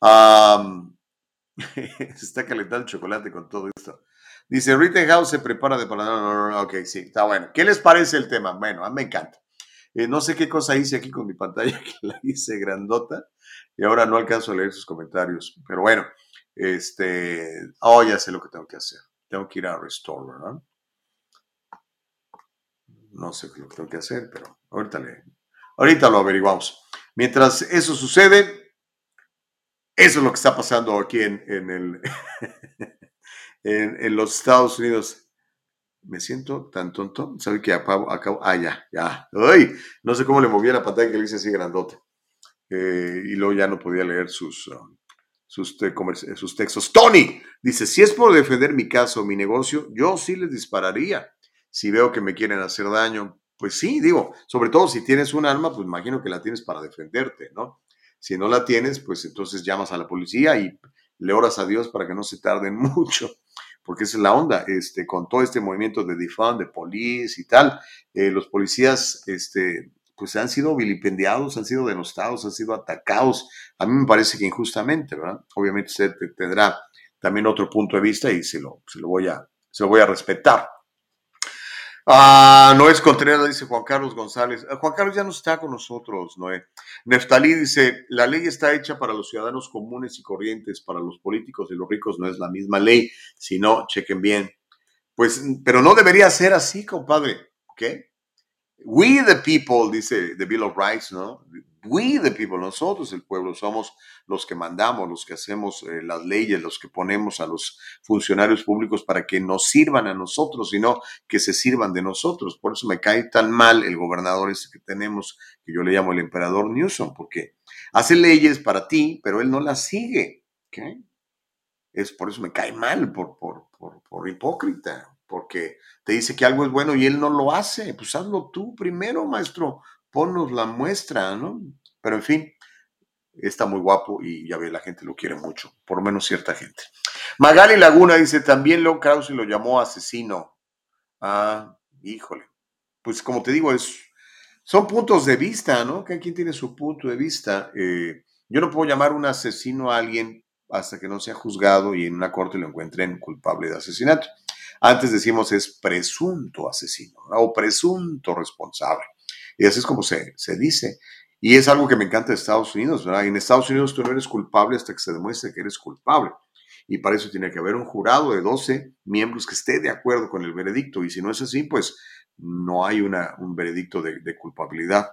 se está calentando chocolate con todo esto. Dice, Rittenhouse se prepara de para... Ok, sí, está bueno. ¿Qué les parece el tema? Bueno, a mí me encanta. Eh, no sé qué cosa hice aquí con mi pantalla, que la hice grandota y ahora no alcanzo a leer sus comentarios. Pero bueno, este... Oh, ya sé lo que tengo que hacer. Tengo que ir a Restore, ¿verdad? No sé lo que tengo que hacer, pero ahorita, le, ahorita lo averiguamos. Mientras eso sucede, eso es lo que está pasando aquí en, el, en, los Estados Unidos. Me siento tan tonto. ¿Sabe que acabo? ah, ya, ya. Ay, no sé cómo le movía la pantalla que le hice así grandote. Eh, y luego ya no podía leer sus, um, sus, sus textos. Tony dice, si es por defender mi caso, mi negocio, yo sí les dispararía. Si veo que me quieren hacer daño, pues sí, digo, sobre todo si tienes un arma, pues imagino que la tienes para defenderte, ¿no? Si no la tienes, pues entonces llamas a la policía y le oras a Dios para que no se tarden mucho, porque esa es la onda, este, con todo este movimiento de defund, de police y tal, eh, los policías, este, pues han sido vilipendiados, han sido denostados, han sido atacados. A mí me parece que injustamente, ¿verdad? Obviamente usted tendrá también otro punto de vista y se lo, se lo, voy, a, se lo voy a respetar. Ah, Noé Contreras dice Juan Carlos González. Ah, Juan Carlos ya no está con nosotros, Noé. Neftalí dice, la ley está hecha para los ciudadanos comunes y corrientes, para los políticos y los ricos no es la misma ley. Si no, chequen bien. Pues, pero no debería ser así, compadre. ¿Ok? We the people, dice the Bill of Rights, ¿no? We the people, nosotros el pueblo, somos los que mandamos, los que hacemos eh, las leyes, los que ponemos a los funcionarios públicos para que nos sirvan a nosotros y no que se sirvan de nosotros. Por eso me cae tan mal el gobernador ese que tenemos, que yo le llamo el emperador Newsom, porque hace leyes para ti, pero él no las sigue. ¿okay? Es por eso me cae mal, por, por, por, por hipócrita porque te dice que algo es bueno y él no lo hace. Pues hazlo tú primero, maestro. Ponnos la muestra, ¿no? Pero en fin, está muy guapo y ya ve, la gente lo quiere mucho, por lo menos cierta gente. Magali Laguna dice, también Leo Krause lo llamó asesino. Ah, híjole. Pues como te digo, es, son puntos de vista, ¿no? Cada quien tiene su punto de vista. Eh, yo no puedo llamar un asesino a alguien hasta que no sea juzgado y en una corte lo encuentren culpable de asesinato. Antes decimos es presunto asesino o presunto responsable. Y así es como se, se dice. Y es algo que me encanta de Estados Unidos, ¿verdad? En Estados Unidos tú no eres culpable hasta que se demuestre que eres culpable. Y para eso tiene que haber un jurado de 12 miembros que esté de acuerdo con el veredicto. Y si no es así, pues no hay una, un veredicto de, culpabilidad.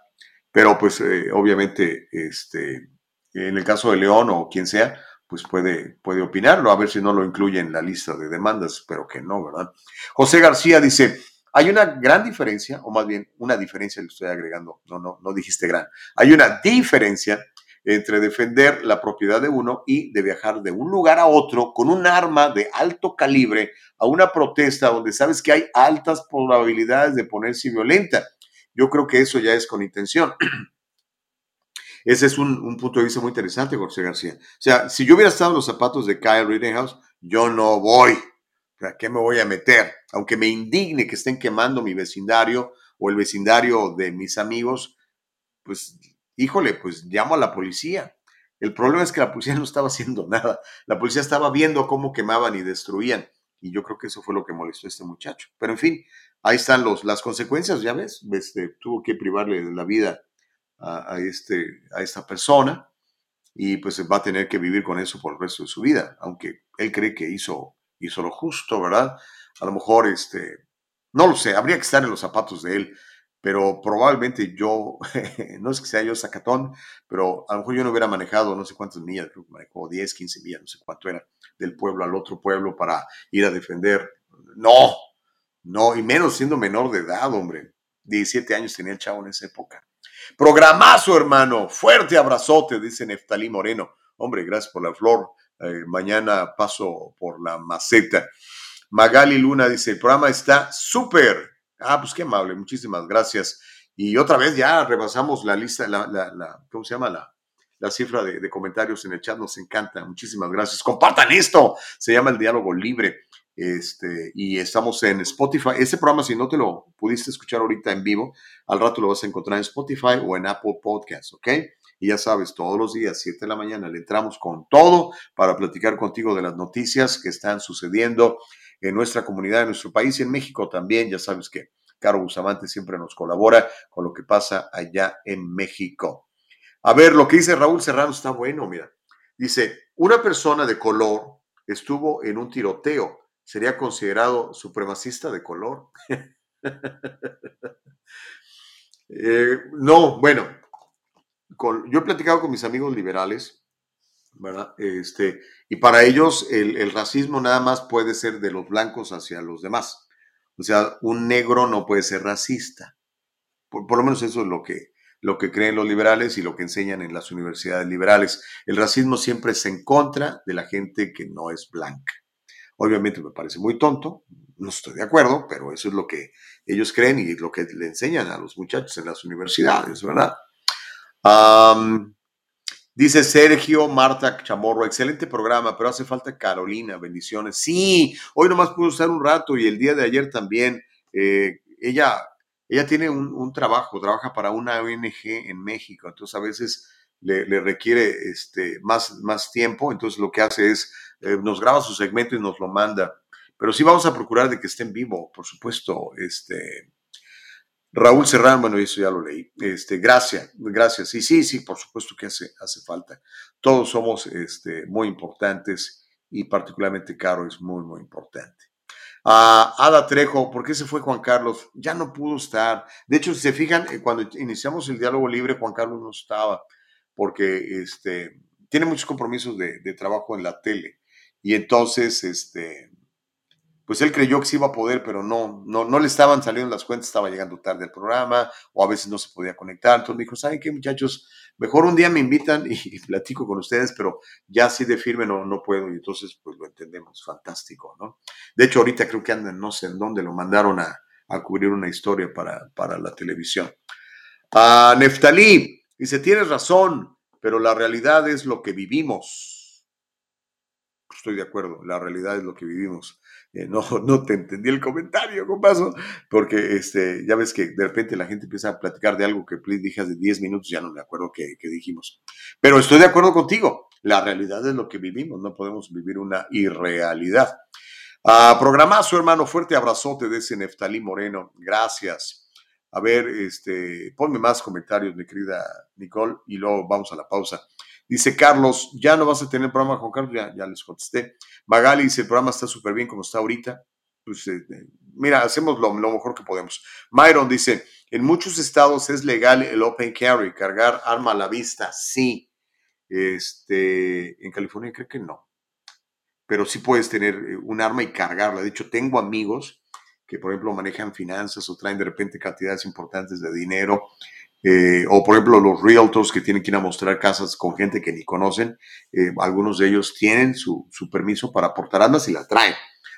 Pero pues eh, obviamente, este, en el caso de León o quien sea, pues puede, puede opinarlo, a ver si no lo incluye en la lista de demandas, pero que no, ¿verdad? José García dice, hay una gran diferencia, o más bien una diferencia le estoy agregando, no, no, no dijiste gran, hay una diferencia entre defender la propiedad de uno y de viajar de un lugar a otro con un arma de alto calibre a una protesta donde sabes que hay altas probabilidades de ponerse violenta. Yo creo que eso ya es con intención. Ese es un, punto de vista muy interesante, José García. O sea, si yo hubiera estado en los zapatos de Kyle Rittenhouse, yo no voy. ¿Para qué me voy a meter? Aunque me indigne que estén quemando mi vecindario o el vecindario de mis amigos, pues, híjole, pues llamo a la policía. El problema es que la policía no estaba haciendo nada. La policía estaba viendo cómo quemaban y destruían. Y yo creo que eso fue lo que molestó a este muchacho. Pero en fin, ahí están los, las consecuencias, ya ves. Este, tuvo que privarle de la vida a, este, a esta persona y pues va a tener que vivir con eso por el resto de su vida, aunque él cree que hizo, hizo lo justo, ¿verdad? A lo mejor, este, no lo sé, habría que estar en los zapatos de él, pero probablemente yo, no es que sea yo sacatón, pero a lo mejor yo no hubiera manejado no sé cuántas millas, creo que manejó 10, 15 millas, no sé cuánto era, del pueblo al otro pueblo para ir a defender. No, no, y menos siendo menor de edad, hombre. 17 años tenía el chavo en esa época. Programazo, hermano. Fuerte abrazote, dice Neftalí Moreno. Hombre, gracias por la flor. Eh, mañana paso por la maceta. Magali Luna dice, el programa está súper. Ah, pues qué amable, muchísimas gracias. Y otra vez ya rebasamos la lista, la, la, ¿cómo se llama? La, la cifra de, comentarios en el chat, nos encanta. Muchísimas gracias. Compartan esto. Se llama el diálogo libre. Este, y estamos en Spotify. Ese programa, si no te lo pudiste escuchar ahorita en vivo, al rato lo vas a encontrar en Spotify o en Apple Podcasts, ¿ok? Y ya sabes, todos los días, 7 de la mañana, le entramos con todo para platicar contigo de las noticias que están sucediendo en nuestra comunidad, en nuestro país en México también. Ya sabes que Caro Bustamante siempre nos colabora con lo que pasa allá en México. A ver, lo que dice Raúl Serrano está bueno, mira. Dice, una persona de color estuvo en un tiroteo sería considerado supremacista de color. Eh, no, bueno, yo he platicado con mis amigos liberales, ¿verdad? Este, y para ellos el, racismo nada más puede ser de los blancos hacia los demás. O sea, un negro no puede ser racista. Por, lo menos eso es lo que, lo que creen los liberales y lo que enseñan en las universidades liberales. El racismo siempre es en contra de la gente que no es blanca. Obviamente me parece muy tonto, no estoy de acuerdo, pero eso es lo que ellos creen y lo que le enseñan a los muchachos en las universidades, ¿verdad? Dice Sergio Marta Chamorro, excelente programa, pero hace falta Carolina, bendiciones. Sí, hoy nomás pude usar un rato y el día de ayer también. Eh, ella, ella tiene un, trabajo, trabaja para una ONG en México, entonces a veces le, requiere este, más, más tiempo, entonces lo que hace es, eh, nos graba su segmento y nos lo manda. Pero sí vamos a procurar de que esté en vivo, por supuesto, este, Raúl Serrano, bueno, eso ya lo leí. Este, gracias, gracias. Y sí, sí, por supuesto que hace, hace falta. Todos somos este, muy importantes y particularmente Caro es muy, muy importante. Ah, Ada Trejo, ¿por qué se fue Juan Carlos? Ya no pudo estar. De hecho, si se fijan, eh, cuando iniciamos el diálogo libre, Juan Carlos no estaba, porque este, tiene muchos compromisos de, de trabajo en la tele. Y entonces, este, pues él creyó que sí iba a poder, pero no, no, no le estaban saliendo las cuentas, estaba llegando tarde al programa o a veces no se podía conectar. Entonces me dijo, ¿saben qué muchachos? Mejor un día me invitan y, platico con ustedes, pero ya así de firme no, no puedo y entonces pues lo entendemos, fantástico, ¿no? De hecho ahorita creo que andan, no sé en dónde, lo mandaron a, a cubrir una historia para, para la televisión. A Neftalí dice, tienes razón, pero la realidad es lo que vivimos. Estoy de acuerdo, la realidad es lo que vivimos. Eh, no, no te entendí el comentario, paso porque este, ya ves que de repente la gente empieza a platicar de algo que dije hace 10 minutos, ya no me acuerdo qué, dijimos. Pero estoy de acuerdo contigo, la realidad es lo que vivimos, no podemos vivir una irrealidad. Ah, programazo, hermano, fuerte abrazote de ese Neftalí Moreno, gracias. A ver, este, ponme más comentarios, mi querida Nicole, y luego vamos a la pausa. Dice Carlos, ya no vas a tener programa con Carlos, ya, les contesté. Magali dice, el programa está súper bien como está ahorita. Pues, eh, eh, mira, hacemos lo, mejor que podemos. Myron dice, en muchos estados es legal el open carry, cargar arma a la vista, sí. Este, en California creo que no. Pero sí puedes tener eh, un arma y cargarla. De hecho, tengo amigos que, por ejemplo, manejan finanzas o traen de repente cantidades importantes de dinero eh, o por ejemplo los realtors que tienen que ir a mostrar casas con gente que ni conocen, eh, algunos de ellos tienen su, permiso para portar armas y la traen.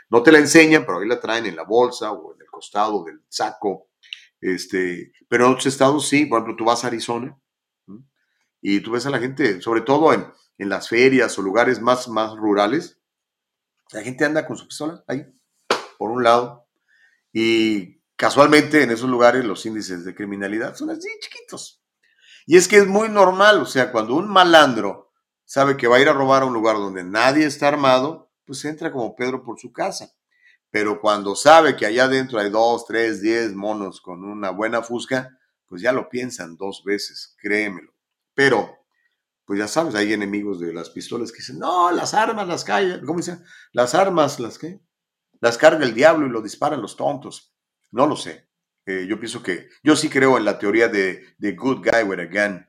No te la enseñan, pero ahí la traen en la bolsa o en el costado del saco. Este, pero en otros estados sí, por ejemplo, tú vas a Arizona y tú ves a la gente, sobre todo en, en las ferias o lugares más, más rurales, la gente anda con su pistola ahí, por un lado, y Casualmente en esos lugares los índices de criminalidad son así chiquitos. Y es que es muy normal, o sea, cuando un malandro sabe que va a ir a robar a un lugar donde nadie está armado, pues entra como Pedro por su casa. Pero cuando sabe que allá adentro hay dos, tres, diez monos con una buena fusca, pues ya lo piensan dos veces, créemelo. Pero, pues ya sabes, hay enemigos de las pistolas que dicen, no, las armas las callan, ¿cómo dicen? Las armas, ¿las qué? Las carga el diablo y lo disparan los tontos. No lo sé. Eh, yo pienso que, yo sí creo en la teoría de, de good guy with a gun.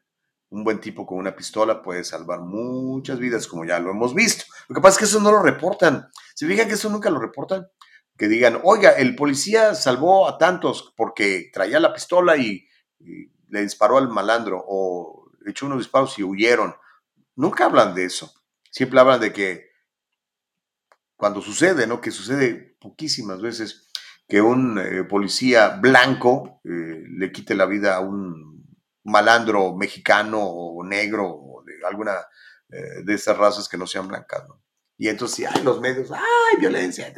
Un buen tipo con una pistola puede salvar muchas vidas, como ya lo hemos visto. Lo que pasa es que eso no lo reportan. ¿Se fijan que eso nunca lo reportan? Que digan, oiga, el policía salvó a tantos porque traía la pistola y, le disparó al malandro o echó unos disparos y huyeron. Nunca hablan de eso. Siempre hablan de que cuando sucede, ¿no? Que sucede poquísimas veces que un eh, policía blanco eh, le quite la vida a un malandro mexicano o negro o de alguna eh, de esas razas que no sean blancas. ¿no? Y entonces, hay los medios, ¡ay, violencia!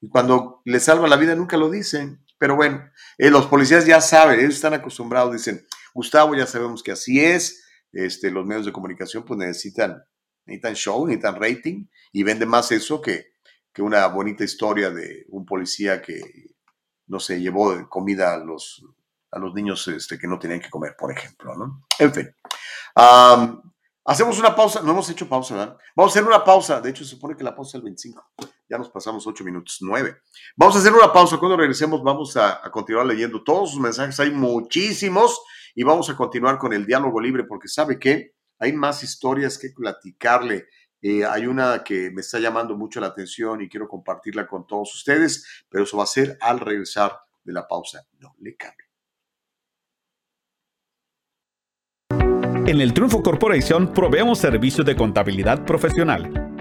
Y cuando le salva la vida nunca lo dicen. Pero bueno, los policías ya saben, ellos están acostumbrados, dicen, Gustavo, ya sabemos que así es, este, los medios de comunicación pues necesitan, necesitan show, necesitan rating, y vende más eso que, que una bonita historia de un policía que, no sé, llevó comida a los, a los niños este, que no tenían que comer, por ejemplo, ¿no? En fin. hacemos una pausa, no hemos hecho pausa, ¿verdad? Vamos a hacer una pausa, de hecho se supone que la pausa es el 25, ya nos pasamos 8 minutos, 9. Vamos a hacer una pausa, cuando regresemos vamos a, continuar leyendo todos sus mensajes, hay muchísimos, y vamos a continuar con el diálogo libre, porque sabe que hay más historias que platicarle eh, hay una que me está llamando mucho la atención y quiero compartirla con todos ustedes, pero eso va a ser al regresar de la pausa. No le cambie. En el Triunfo Corporation proveemos servicios de contabilidad profesional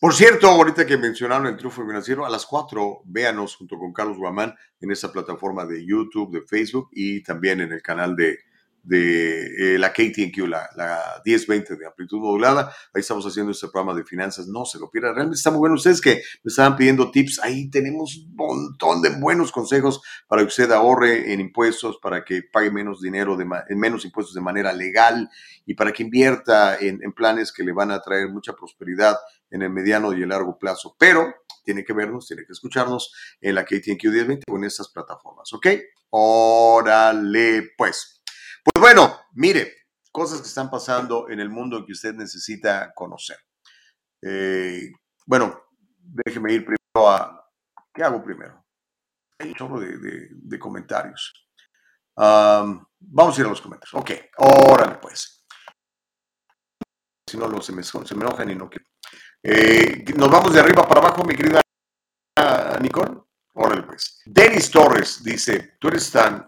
Por cierto, ahorita que mencionaron el triunfo financiero, a las 4 véanos junto con Carlos Guamán en esa plataforma de YouTube, de Facebook y también en el canal de, de eh, la KTNQ, la, la 1020 de amplitud modulada. Ahí estamos haciendo este programa de finanzas. No se lo pierdan. Realmente está muy bueno. Ustedes que me estaban pidiendo tips, ahí tenemos un montón de buenos consejos para que usted ahorre en impuestos, para que pague menos dinero, de, en menos impuestos de manera legal y para que invierta en planes que le van a traer mucha prosperidad en el mediano y el largo plazo. Pero tiene que vernos, tiene que escucharnos en la KTNQ 1020 o en estas plataformas, ¿ok? Órale, pues. Pues bueno, mire, cosas que están pasando en el mundo que usted necesita conocer. Eh, bueno, déjeme ir primero a... ¿Qué hago primero? Hay un chorro de, comentarios. vamos a ir a los comentarios. Ok, órale pues. Si no, se, me, se me enojan y no quiero. Eh, nos vamos de arriba para abajo, mi querida Nicole. Órale, pues. Denis Torres dice: Tú eres tan.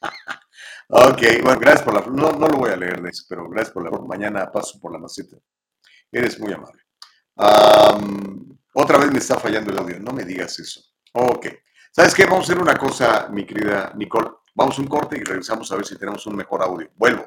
ok, bueno, gracias por la. No, no lo voy a leer, pero gracias por la. Mañana paso por la maceta. Eres muy amable. otra vez me está fallando el audio. No me digas eso. Ok. ¿Sabes qué? Vamos a hacer una cosa, mi querida Nicole. Vamos a un corte y regresamos a ver si tenemos un mejor audio. Vuelvo.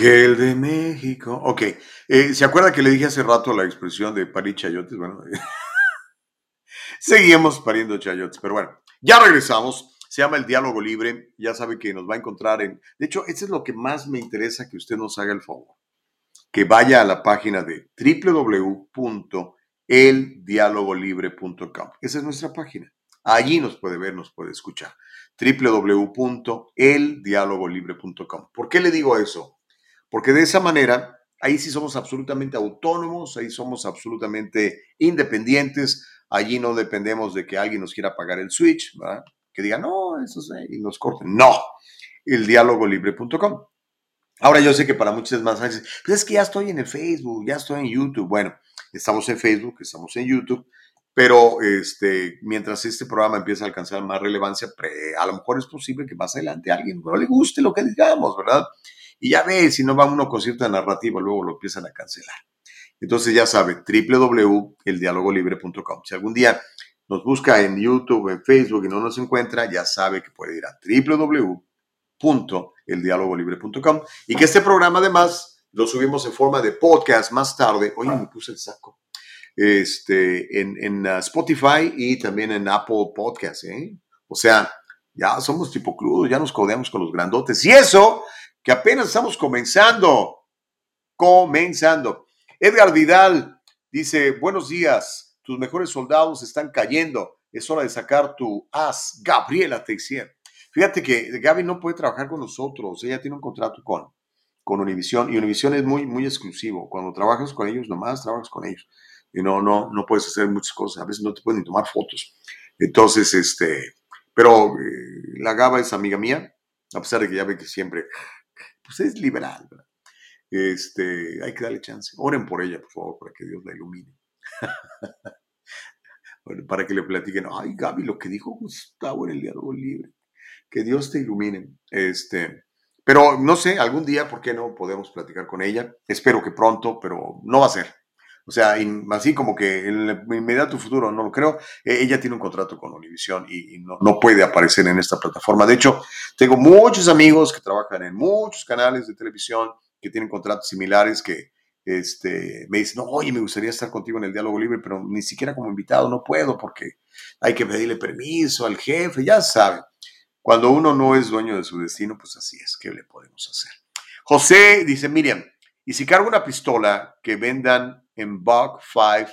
El gel de México. Ok. Eh, ¿Se acuerda que le dije hace rato la expresión de parir chayotes? Bueno, seguimos pariendo chayotes, pero bueno, ya regresamos. Se llama el diálogo libre. Ya sabe que nos va a encontrar en. De hecho, eso es lo que más me interesa que usted nos haga el favor. Que vaya a la página de www.eldialogolibre.com. Esa es nuestra página. Allí nos puede ver, nos puede escuchar. www.eldialogolibre.com. ¿Por qué le digo eso? Porque de esa manera, ahí sí somos absolutamente autónomos, ahí somos absolutamente independientes, allí no dependemos de que alguien nos quiera pagar el switch, ¿verdad? que diga, no, eso es, y nos corten. No, el dialogolibre.com. Ahora yo sé que para muchos es más pues es que ya estoy en el Facebook, ya estoy en YouTube. Bueno, estamos en Facebook, estamos en YouTube, pero este, mientras este programa empieza a alcanzar más relevancia, a lo mejor es posible que más adelante a alguien no le guste lo que digamos, ¿verdad? Y ya ve, si no va uno con cierta narrativa, luego lo empiezan a cancelar. Entonces ya sabe, www.eldialogolibre.com. Si algún día nos busca en YouTube, en Facebook y no nos encuentra, ya sabe que puede ir a www.eldialogolibre.com y que este programa además lo subimos en forma de podcast más tarde. Oye, me puse el saco. Este, en, en uh, Spotify y también en Apple Podcast. ¿eh? O sea, ya somos tipo crudos, ya nos codeamos con los grandotes. Y eso, que apenas estamos comenzando. Comenzando. Edgar Vidal dice, buenos días, tus mejores soldados están cayendo. Es hora de sacar tu as, Gabriela Teixier. Fíjate que Gaby no puede trabajar con nosotros. Ella tiene un contrato con, con Univision y Univision es muy, muy exclusivo. Cuando trabajas con ellos, nomás trabajas con ellos. Y no, no, no puedes hacer muchas cosas. A veces no te pueden tomar fotos. Entonces, este, pero eh, la Gaba es amiga mía, a pesar de que ya ve que siempre, pues es liberal. Este, hay que darle chance. Oren por ella, por favor, para que Dios la ilumine. para que le platiquen, ay, Gaby, lo que dijo Gustavo en el diálogo libre. Que Dios te ilumine. Este, pero no sé, algún día, ¿por qué no podemos platicar con ella? Espero que pronto, pero no va a ser. O sea, así como que en el inmediato futuro no lo creo. E, ella tiene un contrato con Univision y, no, no, puede aparecer en esta plataforma. De hecho, tengo muchos amigos que trabajan en muchos canales de televisión que tienen contratos similares que este, me dicen, oye, me gustaría estar contigo en el diálogo libre, pero ni siquiera como invitado no puedo porque hay que pedirle permiso al jefe, ya saben. Cuando uno no es dueño de su destino, pues así es, ¿qué le podemos hacer? José dice, Miriam, ¿y si cargo una pistola que vendan en Bug 5,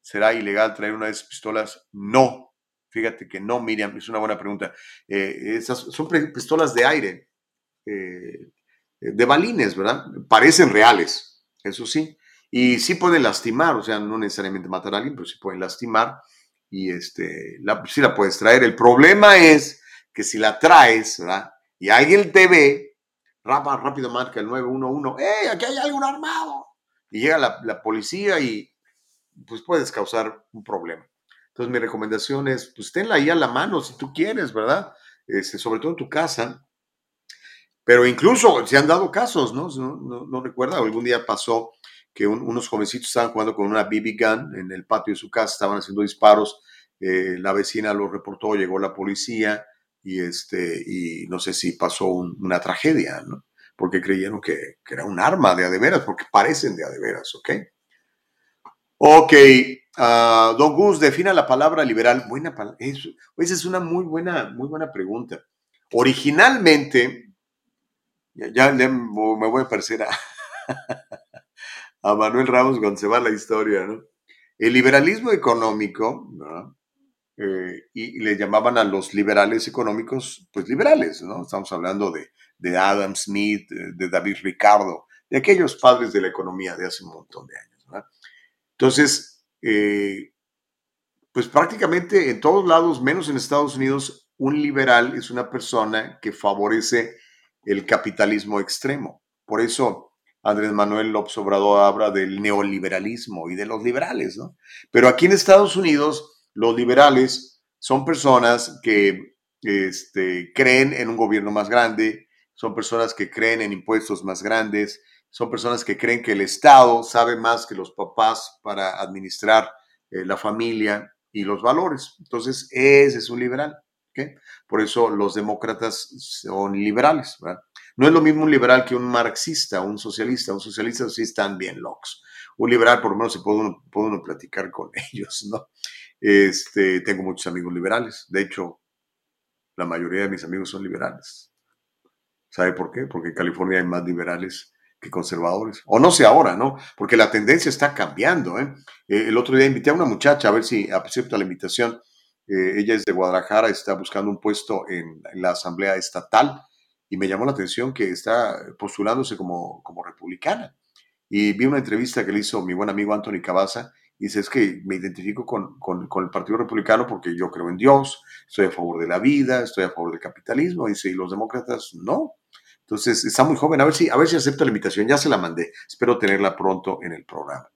será ilegal traer una de esas pistolas? No, fíjate que no, Miriam, es una buena pregunta. Eh, esas son pistolas de aire, eh, de balines, ¿verdad? Parecen reales, eso sí. Y sí pueden lastimar, o sea, no necesariamente matar a alguien, pero sí pueden lastimar y este, sí la puedes traer. El problema es que si la traes, ¿verdad? Y alguien te ve, rápido marca el 911, ¡eh, aquí hay algún armado! Y llega la, policía y pues puedes causar un problema. Entonces mi recomendación es, pues tenla ahí a la mano si tú quieres, ¿verdad? Este, sobre todo en tu casa. Pero incluso se han dado casos, ¿no? No, no, recuerda, algún día pasó que unos jovencitos estaban jugando con una BB gun en el patio de su casa, estaban haciendo disparos, eh, la vecina lo reportó, llegó la policía, y, este, y no sé si pasó una tragedia, ¿no? Porque creyeron que, era un arma de adeveras, porque parecen de adeveras, ¿ok? Ok, uh, Don Gus, defina la palabra liberal. Buena palabra. esa es una muy buena, muy buena pregunta. Originalmente, ya, me voy a parecer a, a Manuel Ramos cuando se va la historia, ¿no? El liberalismo económico, ¿no? Eh, y, le llamaban a los liberales económicos, pues liberales, ¿no? Estamos hablando de, de Adam Smith, de, David Ricardo, de aquellos padres de la economía de hace un montón de años. Entonces, eh, pues prácticamente en todos lados, menos en Estados Unidos, un liberal es una persona que favorece el capitalismo extremo. Por eso Andrés Manuel López Obrador habla del neoliberalismo y de los liberales, ¿no? Pero aquí en Estados Unidos, los liberales son personas que este, creen en un gobierno más grande, son personas que creen en impuestos más grandes, son personas que creen que el Estado sabe más que los papás para administrar eh, la familia y los valores. Entonces, ese es un liberal. Por eso los demócratas son liberales. No es lo mismo un liberal que un marxista, un socialista. Un socialista sí están bien locos. Un liberal, por lo menos, se puede uno, puede uno platicar con ellos, ¿no? Este, tengo muchos amigos liberales. De hecho, la mayoría de mis amigos son liberales. ¿Sabe por qué? Porque en California hay más liberales que conservadores. O no sé ahora, ¿no? Porque la tendencia está cambiando. ¿eh? eh el otro día invité a una muchacha a ver si acepta la invitación. Eh, ella es de Guadalajara, está buscando un puesto en, la Asamblea Estatal y me llamó la atención que está postulándose como, como republicana. Y vi una entrevista que le hizo mi buen amigo Anthony Cabaza y dice, es que me identifico con, con, con, el Partido Republicano porque yo creo en Dios, estoy a favor de la vida, estoy a favor del capitalismo. Dice, y los demócratas no. Entonces, está muy joven. A ver si, a ver si acepta la invitación. Ya se la mandé. Espero tenerla pronto en el programa.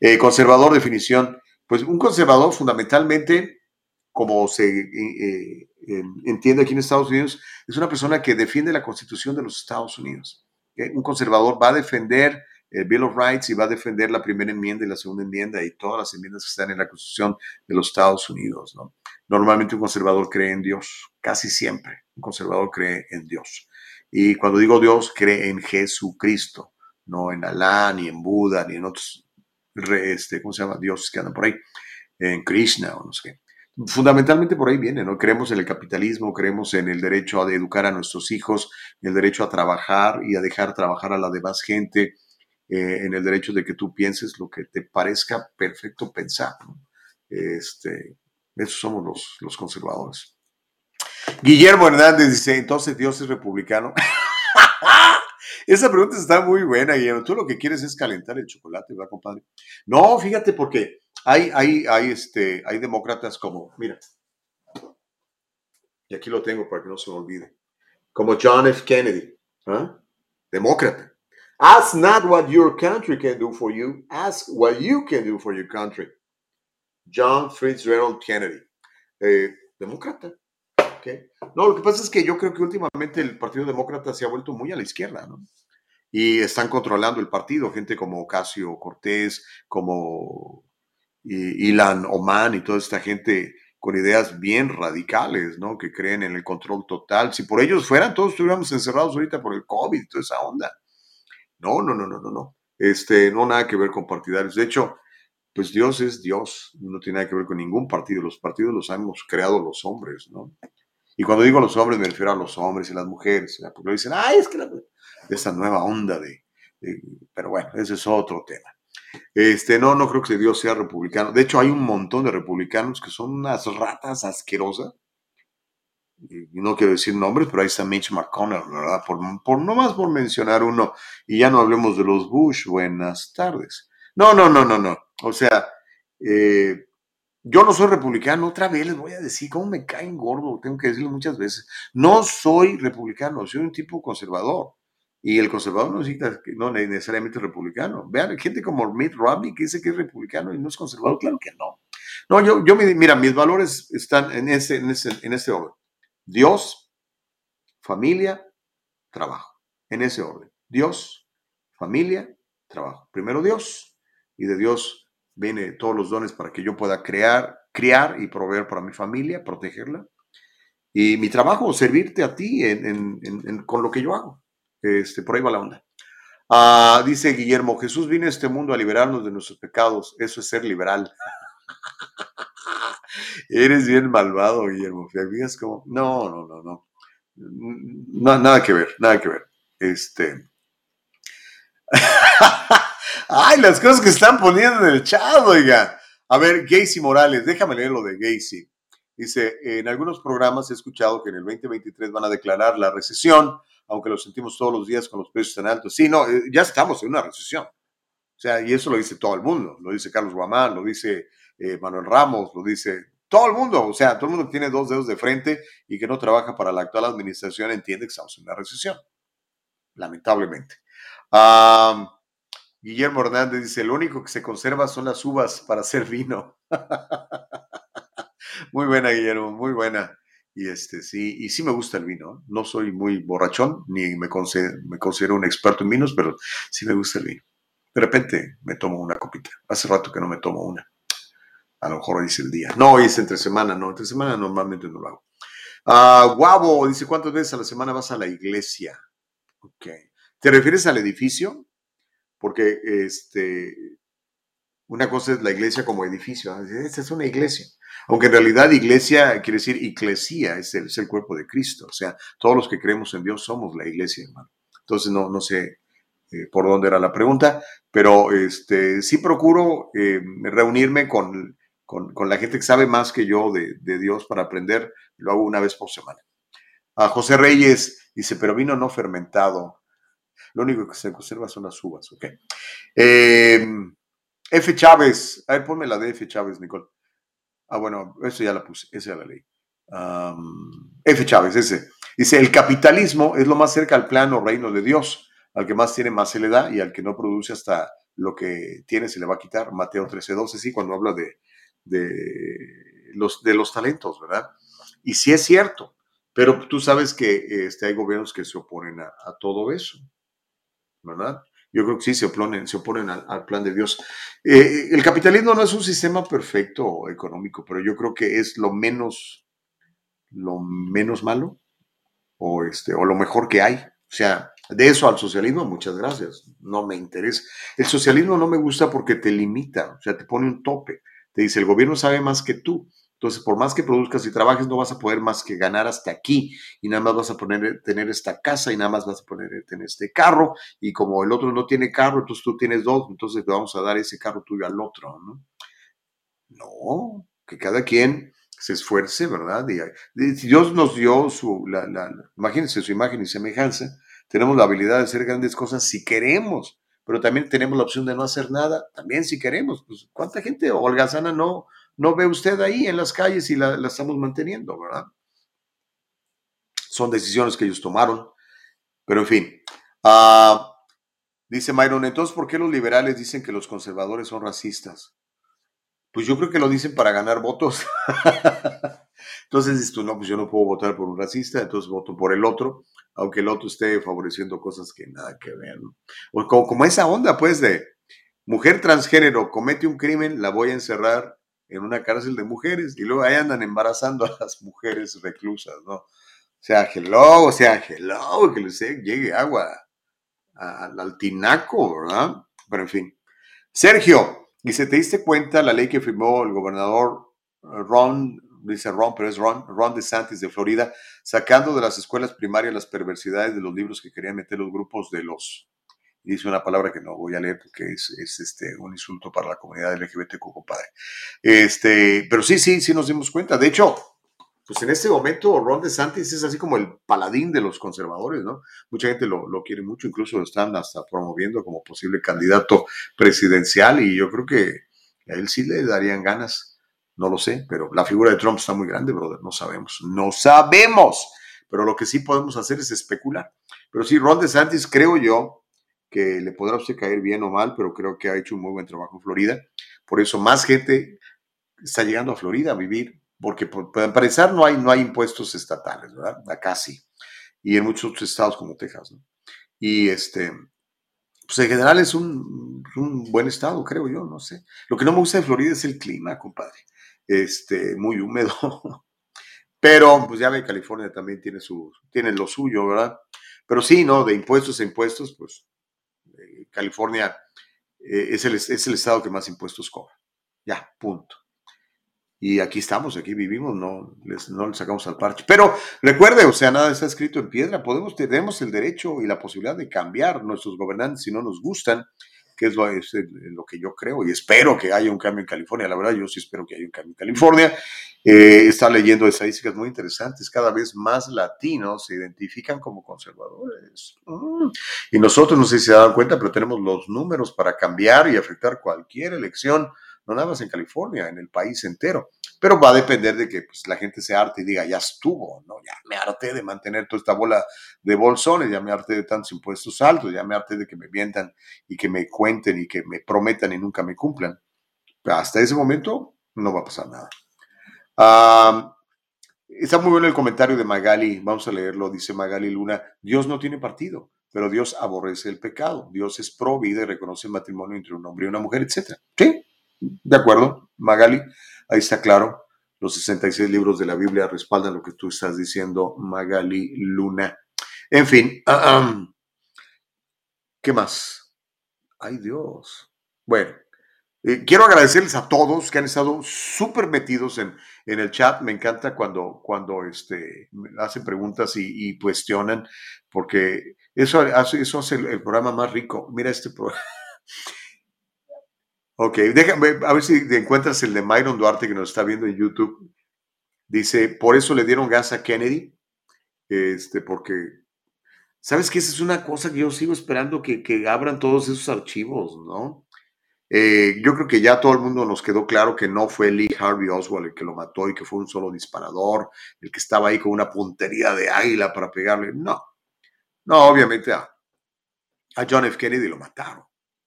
Eh, conservador, definición. Pues un conservador fundamentalmente, como se eh, eh, entiende aquí en Estados Unidos, es una persona que defiende la constitución de los Estados Unidos. Un conservador va a defender el Bill of Rights y va a defender la primera enmienda y la segunda enmienda y todas las enmiendas que están en la Constitución de los Estados Unidos. ¿no? Normalmente un conservador cree en Dios, casi siempre un conservador cree en Dios. Y cuando digo Dios, cree en Jesucristo, no en Alá, ni en Buda, ni en otros, este, ¿cómo se llama? Dioses que andan por ahí, en Krishna o no sé qué. Fundamentalmente por ahí viene, ¿no? Creemos en el capitalismo, creemos en el derecho a educar a nuestros hijos, el derecho a trabajar y a dejar trabajar a la demás gente, eh, en el derecho de que tú pienses lo que te parezca perfecto pensar. Este, esos somos los, los conservadores. Guillermo Hernández dice, entonces Dios es republicano. Esa pregunta está muy buena, Guillermo. Tú lo que quieres es calentar el chocolate, ¿verdad, compadre? No, fíjate, porque hay, hay, hay, este, hay demócratas como, mira, y aquí lo tengo para que no se me olvide, como John F. Kennedy, ¿ah? demócrata. Ask not what your country can do for you, ask what you can do for your country. John Fitzgerald Kennedy, eh, demócrata. No, lo que pasa es que yo creo que últimamente el Partido Demócrata se ha vuelto muy a la izquierda, ¿no? Y están controlando el partido, gente como Ocasio Cortés, como Ilan Oman y toda esta gente con ideas bien radicales, ¿no? Que creen en el control total. Si por ellos fueran, todos estuviéramos encerrados ahorita por el COVID y toda esa onda. No, no, no, no, no, no. Este, no nada que ver con partidarios. De hecho, pues Dios es Dios, no tiene nada que ver con ningún partido. Los partidos los hemos creado los hombres, ¿no? Y cuando digo los hombres, me refiero a los hombres y las mujeres, porque dicen, ay, es que la, esa nueva onda de, Pero bueno, ese es otro tema. Este, no, no creo que Dios sea republicano. De hecho, hay un montón de republicanos que son unas ratas asquerosas. Y no quiero decir nombres, pero ahí está Mitch McConnell, ¿verdad? Por, por no más por mencionar uno. Y ya no hablemos de los Bush. Buenas tardes. No, no, no, no, no. O sea, eh, yo no soy republicano, otra vez les voy a decir, ¿cómo me caen gordo? Tengo que decirlo muchas veces. No soy republicano, soy un tipo conservador. Y el conservador no necesita, no necesariamente republicano. Vean, gente como Mitt Romney que dice que es republicano y no es conservador, claro que no. No, yo, yo mira, mis valores están en ese, en ese, en este orden. Dios, familia, trabajo. En ese orden. Dios, familia, trabajo. Primero Dios y de Dios viene todos los dones para que yo pueda crear, criar y proveer para mi familia, protegerla. Y mi trabajo, servirte a ti con lo que yo hago. Este, por ahí va la onda. Ah, dice Guillermo, Jesús vino a este mundo a liberarnos de nuestros pecados. Eso es ser liberal. Eres bien malvado, Guillermo. ¿Fíjate como? No, no, no, no, no. Nada que ver, nada que ver. Este. Ay, las cosas que están poniendo en el chat, oiga. A ver, Gacy Morales, déjame leer lo de Gacy. Dice, en algunos programas he escuchado que en el 2023 van a declarar la recesión, aunque lo sentimos todos los días con los precios tan altos. Sí, no, eh, ya estamos en una recesión. O sea, y eso lo dice todo el mundo. Lo dice Carlos Guamán, lo dice eh, Manuel Ramos, lo dice todo el mundo. O sea, todo el mundo que tiene dos dedos de frente y que no trabaja para la actual administración entiende que estamos en una recesión. Lamentablemente. Ah... Guillermo Hernández dice, lo único que se conserva son las uvas para hacer vino. muy buena, Guillermo, muy buena. Y este sí, y sí me gusta el vino. No soy muy borrachón, ni me considero, me considero un experto en vinos, pero sí me gusta el vino. De repente me tomo una copita. Hace rato que no me tomo una. A lo mejor hoy es el día. No, hoy es entre semana, no. Entre semana normalmente no lo hago. Uh, Guavo dice, ¿cuántas veces a la semana vas a la iglesia? Ok. ¿Te refieres al edificio? Porque este, una cosa es la iglesia como edificio, esta es una iglesia, aunque en realidad iglesia quiere decir iglesia, es el, es el, cuerpo de Cristo, o sea, todos los que creemos en Dios somos la iglesia, hermano. Entonces, no, no sé eh, por dónde era la pregunta, pero este, sí procuro eh, reunirme con, con, con, la gente que sabe más que yo de, de Dios para aprender, lo hago una vez por semana. A José Reyes dice, pero vino no fermentado, lo único que se conserva son las uvas, ¿ok? Em, F. Chávez, a ver, ponme la de F. Chávez, Nicole. Ah, bueno, eso ya la puse, esa ya la leí. F. Chávez, ese. Dice, el capitalismo es lo más cerca al plano reino de Dios. Al que más tiene, más se le da, y al que no produce hasta lo que tiene se le va a quitar. Mateo 13, 12, sí, cuando habla de, de, los, de los talentos, ¿verdad? Y sí es cierto, pero tú sabes que este, hay gobiernos que se oponen a todo eso. ¿Verdad? Yo creo que sí se oponen, se oponen al, plan de Dios. Eh, el capitalismo no es un sistema perfecto económico, pero yo creo que es lo menos, lo menos malo o, este, o lo mejor que hay. O sea, De eso al socialismo, muchas gracias. No me interesa. El socialismo no me gusta porque te limita, o sea, te pone un tope. Te dice, el gobierno sabe más que tú. Entonces, por más que produzcas y trabajes, no vas a poder más que ganar hasta aquí y nada más vas a poner, tener esta casa y nada más vas a poner, tener este carro y como el otro no tiene carro, entonces tú tienes dos, entonces te vamos a dar ese carro tuyo al otro, ¿no? No, que cada quien se esfuerce, ¿verdad? Y, Dios nos dio su, la, imagínense su imagen y semejanza, tenemos la habilidad de hacer grandes cosas si queremos, pero también tenemos la opción de no hacer nada, también si queremos. Pues, ¿Cuánta gente holgazana no, no ve usted ahí en las calles y la, estamos manteniendo, ¿verdad? Son decisiones que ellos tomaron, pero en fin. Ah, dice Myron, entonces, ¿por qué los liberales dicen que los conservadores son racistas? Pues yo creo que lo dicen para ganar votos. entonces dices no, pues yo no puedo votar por un racista, entonces voto por el otro, aunque el otro esté favoreciendo cosas que nada que ver. O como, como esa onda, pues, de mujer transgénero comete un crimen, la voy a encerrar en una cárcel de mujeres y luego ahí andan embarazando a las mujeres reclusas, ¿no? O sea, hello, o sea, hello, que les llegue agua al tinaco, ¿verdad? Pero en fin. Sergio, dice, ¿te diste cuenta la ley que firmó el gobernador Ron, dice Ron, pero es Ron, Ron DeSantis de Florida, sacando de las escuelas primarias las perversidades de los libros que querían meter los grupos de los dice una palabra que no voy a leer porque es, este, un insulto para la comunidad LGBTQ, compadre. Este, pero sí, sí, sí nos dimos cuenta. De hecho, pues en este momento Ron DeSantis es así como el paladín de los conservadores, ¿no? Mucha gente lo, lo quiere mucho, incluso lo están hasta promoviendo como posible candidato presidencial y yo creo que a él sí le darían ganas. No lo sé, pero la figura de Trump está muy grande, brother. No sabemos. No sabemos. Pero lo que sí podemos hacer es especular. Pero sí, Ron DeSantis, creo yo, que le podrá usted caer bien o mal, pero creo que ha hecho un muy buen trabajo en Florida. Por eso más gente está llegando a Florida a vivir, porque para empezar no hay, no hay impuestos estatales, ¿verdad? Acá sí. Y en muchos otros estados como Texas, ¿no? Y este, pues en general es un, un, buen estado, creo yo, no sé. Lo que no me gusta de Florida es el clima, compadre. Este, muy húmedo. Pero, pues ya ve, California también tiene, su, tiene lo suyo, ¿verdad? Pero sí, ¿no? De impuestos a impuestos, pues California eh, es, el, es, el, estado que más impuestos cobra. Ya, punto. Y aquí estamos, aquí vivimos, no, les, no le sacamos al parche. Pero recuerde, o sea, nada está escrito en piedra. Podemos, tenemos el derecho y la posibilidad de cambiar nuestros gobernantes si no nos gustan que es lo, que yo creo y espero que haya un cambio en California. La verdad, yo sí espero que haya un cambio en California. Eh, está leyendo estadísticas muy interesantes. Cada vez más latinos se identifican como conservadores. Mm. Y nosotros, no sé si se dan cuenta, pero tenemos los números para cambiar y afectar cualquier elección no nada más en California, en el país entero. Pero va a depender de que pues, la gente se arte y diga, ya estuvo, ¿no? Ya me harté de mantener toda esta bola de bolsones, ya me harté de tantos impuestos altos, ya me harté de que me mientan y que me cuenten y que me prometan y nunca me cumplan. Pero hasta ese momento no va a pasar nada. está muy bueno el comentario de Magali, vamos a leerlo, dice Magali Luna, Dios no tiene partido, pero Dios aborrece el pecado, Dios es pro vida y reconoce el matrimonio entre un hombre y una mujer, etc. ¿Sí? De acuerdo, Magali, ahí está claro. Los 66 libros de la Biblia respaldan lo que tú estás diciendo, Magali Luna. En fin, ¿qué más? Ay Dios. Bueno, eh, quiero agradecerles a todos que han estado súper metidos en, en, el chat. Me encanta cuando, cuando este, hacen preguntas y, cuestionan, porque eso hace, eso hace el programa más rico. Mira este programa. Ok, déjame, a ver si encuentras el de Myron Duarte que nos está viendo en YouTube. Dice, por eso le dieron gas a Kennedy, este, porque, ¿sabes qué? Esa es una cosa que yo sigo esperando que, abran todos esos archivos, ¿no? Eh, yo creo que ya todo el mundo nos quedó claro que no fue Lee Harvey Oswald el que lo mató y que fue un solo disparador, el que estaba ahí con una puntería de águila para pegarle. No, no, obviamente a, a John F. Kennedy lo mataron.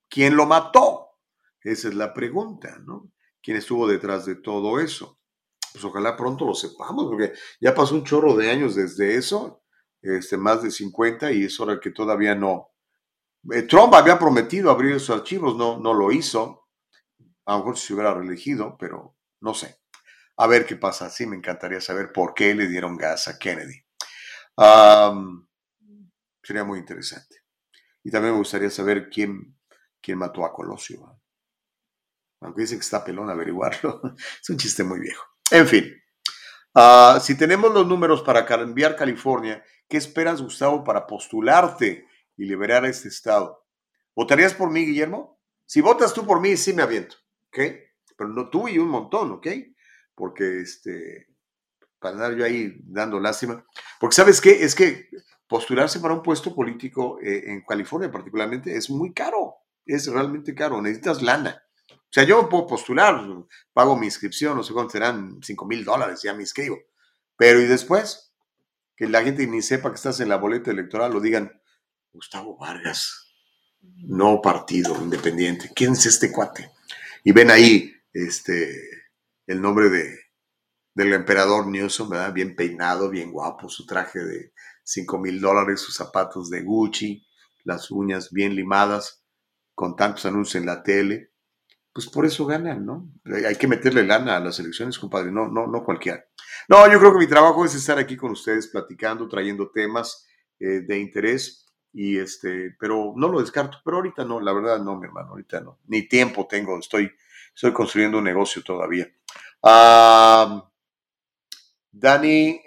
¿Quién lo mató? Esa es la pregunta, ¿no? ¿Quién estuvo detrás de todo eso? Pues ojalá pronto lo sepamos, porque ya pasó un chorro de años desde eso, este, más de 50, y es hora que todavía no. Eh, Trump había prometido abrir esos archivos, no, no lo hizo. A lo mejor se hubiera reelegido, pero no sé. A ver qué pasa. Sí, me encantaría saber por qué le dieron gas a Kennedy. Sería muy interesante. Y también me gustaría saber quién, quién mató a Colosio. Aunque dicen que está pelón averiguarlo. es un chiste muy viejo. En fin. Ah, si tenemos los números para cambiar California, ¿qué esperas, Gustavo, para postularte y liberar a este estado? ¿Votarías por mí, Guillermo? Si votas tú por mí, sí me aviento, ¿ok? Pero no tú y un montón, ¿ok? Porque, este, para andar yo ahí dando lástima. Porque, ¿sabes qué? Es que postularse para un puesto político eh, en California particularmente es muy caro, es realmente caro, necesitas lana. O sea, yo puedo postular, pago mi inscripción, no sé cuánto serán, 5 mil dólares, ya me inscribo. Pero ¿y después? Que la gente ni sepa que estás en la boleta electoral, lo digan, Gustavo Vargas, no partido independiente, ¿quién es este cuate? Y ven ahí este, el nombre de, del emperador Newsom, ¿verdad? Bien peinado, bien guapo, su traje de 5 mil dólares, sus zapatos de Gucci, las uñas bien limadas, con tantos anuncios en la tele, pues por eso ganan, ¿no? Hay que meterle lana a las elecciones, compadre, no, no, no cualquiera. No, yo creo que mi trabajo es estar aquí con ustedes platicando, trayendo temas eh, de interés, y este, pero no lo descarto, pero ahorita no, la verdad no, mi hermano, ahorita no, ni tiempo tengo, estoy, estoy construyendo un negocio todavía. Dani,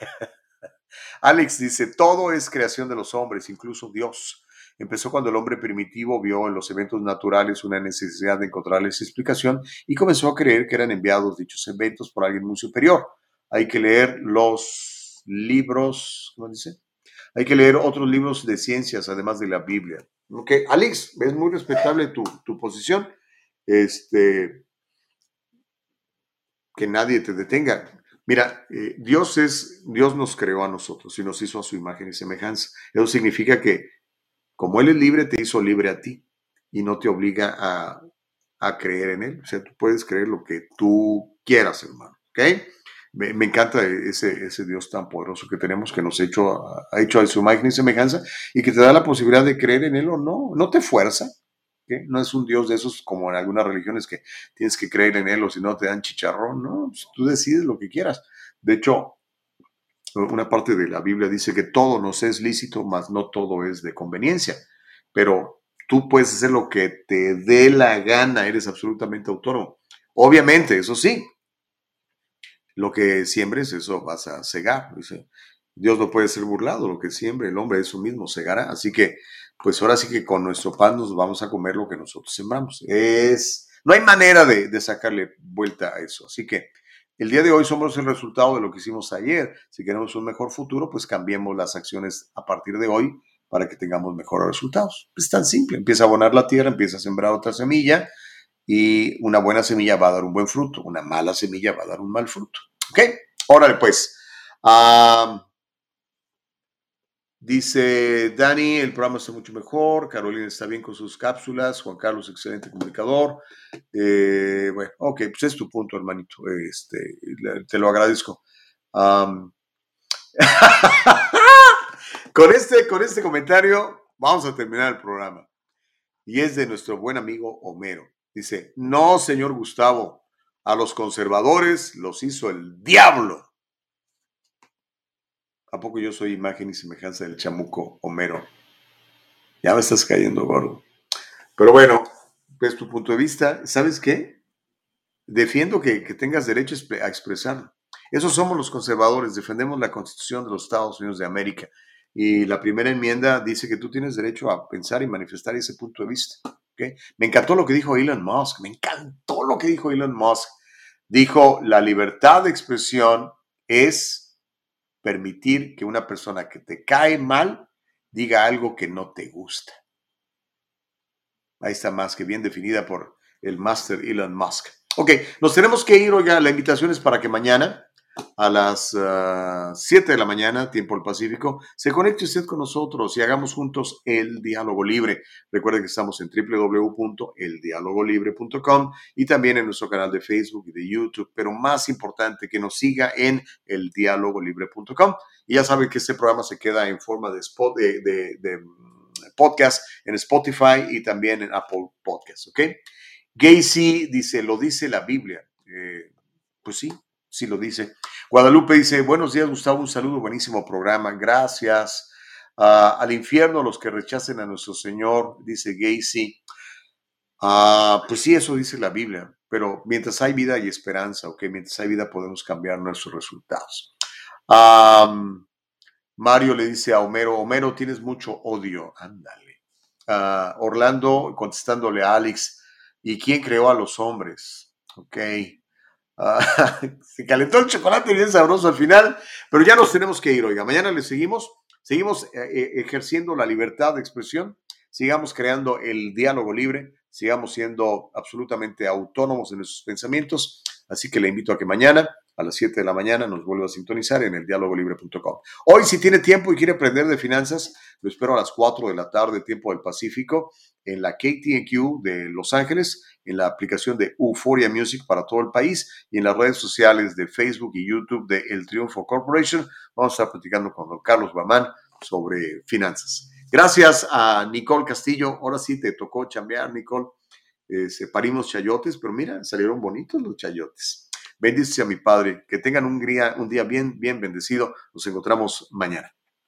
Alex dice, todo es creación de los hombres, incluso Dios. Empezó cuando el hombre primitivo vio en los eventos naturales una necesidad de encontrarles explicación y comenzó a creer que eran enviados dichos eventos por alguien muy superior. Hay que leer los libros, ¿cómo dice? Hay que leer otros libros de ciencias, además de la Biblia. Ok, Alex, es muy respetable tu, tu posición. Este, que nadie te detenga. Mira, eh, Dios es, Dios nos creó a nosotros y nos hizo a su imagen y semejanza. Eso significa que como Él es libre, te hizo libre a ti y no te obliga a, creer en Él. O sea, tú puedes creer lo que tú quieras, hermano. Me, encanta ese, ese, Dios tan poderoso que tenemos, que nos hecho, ha hecho a su imagen y semejanza y que te da la posibilidad de creer en Él o no. No te fuerza, no es un Dios de esos como en algunas religiones que tienes que creer en Él o si no te dan chicharrón, ¿no? Pues, tú decides lo que quieras. De hecho, una parte de la Biblia dice que todo nos es lícito, mas no todo es de conveniencia. Pero tú puedes hacer lo que te dé la gana, eres absolutamente autónomo. Obviamente, eso sí, lo que siembres, eso vas a cegar. Dios no puede ser burlado, lo que siembre el hombre eso mismo cegará. Así que pues ahora sí que con nuestro pan nos vamos a comer lo que nosotros sembramos. Es, no hay manera de, sacarle vuelta a eso. Así que el día de hoy somos el resultado de lo que hicimos ayer. Si queremos un mejor futuro, pues cambiemos las acciones a partir de hoy para que tengamos mejores resultados. Es tan simple. Empieza a abonar la tierra, empieza a sembrar otra semilla y una buena semilla va a dar un buen fruto. Una mala semilla va a dar un mal fruto. ¿Ok? Órale, pues. Ah, Dice Dani, el programa está mucho mejor, Carolina está bien con sus cápsulas, Juan Carlos, excelente comunicador. Eh, bueno, ok, pues es tu punto, hermanito, este, te lo agradezco. con, este, con este comentario vamos a terminar el programa. Y es de nuestro buen amigo Homero. Dice, no, señor Gustavo, a los conservadores los hizo el diablo. ¿A poco yo soy imagen y semejanza del chamuco Homero? Ya me estás cayendo gordo. Pero bueno, pues tu punto de vista, ¿sabes qué? Defiendo que, tengas derecho a expresarlo. Esos somos los conservadores, defendemos la constitución de los Estados Unidos de América. Y la primera enmienda dice que tú tienes derecho a pensar y manifestar ese punto de vista. Me encantó lo que dijo Elon Musk, me encantó lo que dijo Elon Musk. Dijo, la libertad de expresión es permitir que una persona que te cae mal diga algo que no te gusta. Ahí está más que bien definida por el Master Elon Musk. Ok, nos tenemos que ir, oiga, la invitación es para que mañana a las 7 ah, de la mañana, tiempo del Pacífico, se conecte usted con nosotros y hagamos juntos el diálogo libre. Recuerde que estamos en www.eldialogolibre.com y también en nuestro canal de Facebook y de YouTube, pero más importante que nos siga en eldialogolibre.com. Y ya saben que este programa se queda en forma de, spot, de, mm, podcast en Spotify y también en Apple Podcasts, ¿ok? Gacy dice, lo dice la Biblia. Eh, pues sí, sí lo dice. Guadalupe dice, buenos días Gustavo, un saludo, buenísimo programa, gracias. Ah, al infierno los que rechacen a nuestro Señor, dice Gacy. Ah, pues sí, eso dice la Biblia, pero mientras hay vida y esperanza, ok, mientras hay vida podemos cambiar nuestros resultados. Mario le dice a Homero, Homero, tienes mucho odio, ándale. Ah, Orlando contestándole a Alex, ¿y quién creó a los hombres? Ok. se calentó el chocolate bien sabroso al final, pero ya nos tenemos que ir, oiga, mañana le seguimos. Seguimos eh, eh, ejerciendo la libertad de expresión, sigamos creando el diálogo libre, sigamos siendo absolutamente autónomos en nuestros pensamientos. Así que le invito a que mañana a las 7 de la mañana nos vuelva a sintonizar en el dialogolibre.com. Hoy, si tiene tiempo y quiere aprender de finanzas, lo espero a las 4 de la tarde, tiempo del Pacífico, en la KTNQ de Los Ángeles, en la aplicación de Euphoria Music para todo el país y en las redes sociales de Facebook y YouTube de El Triunfo Corporation. Vamos a estar platicando con don Carlos Bamán sobre finanzas. Gracias a Nicole Castillo. Ahora sí te tocó chambear, Nicole. Eh, separimos chayotes, pero mira, salieron bonitos los chayotes. Bendice a mi Padre. Que tengan un día, un día bien, bien bendecido. Nos encontramos mañana.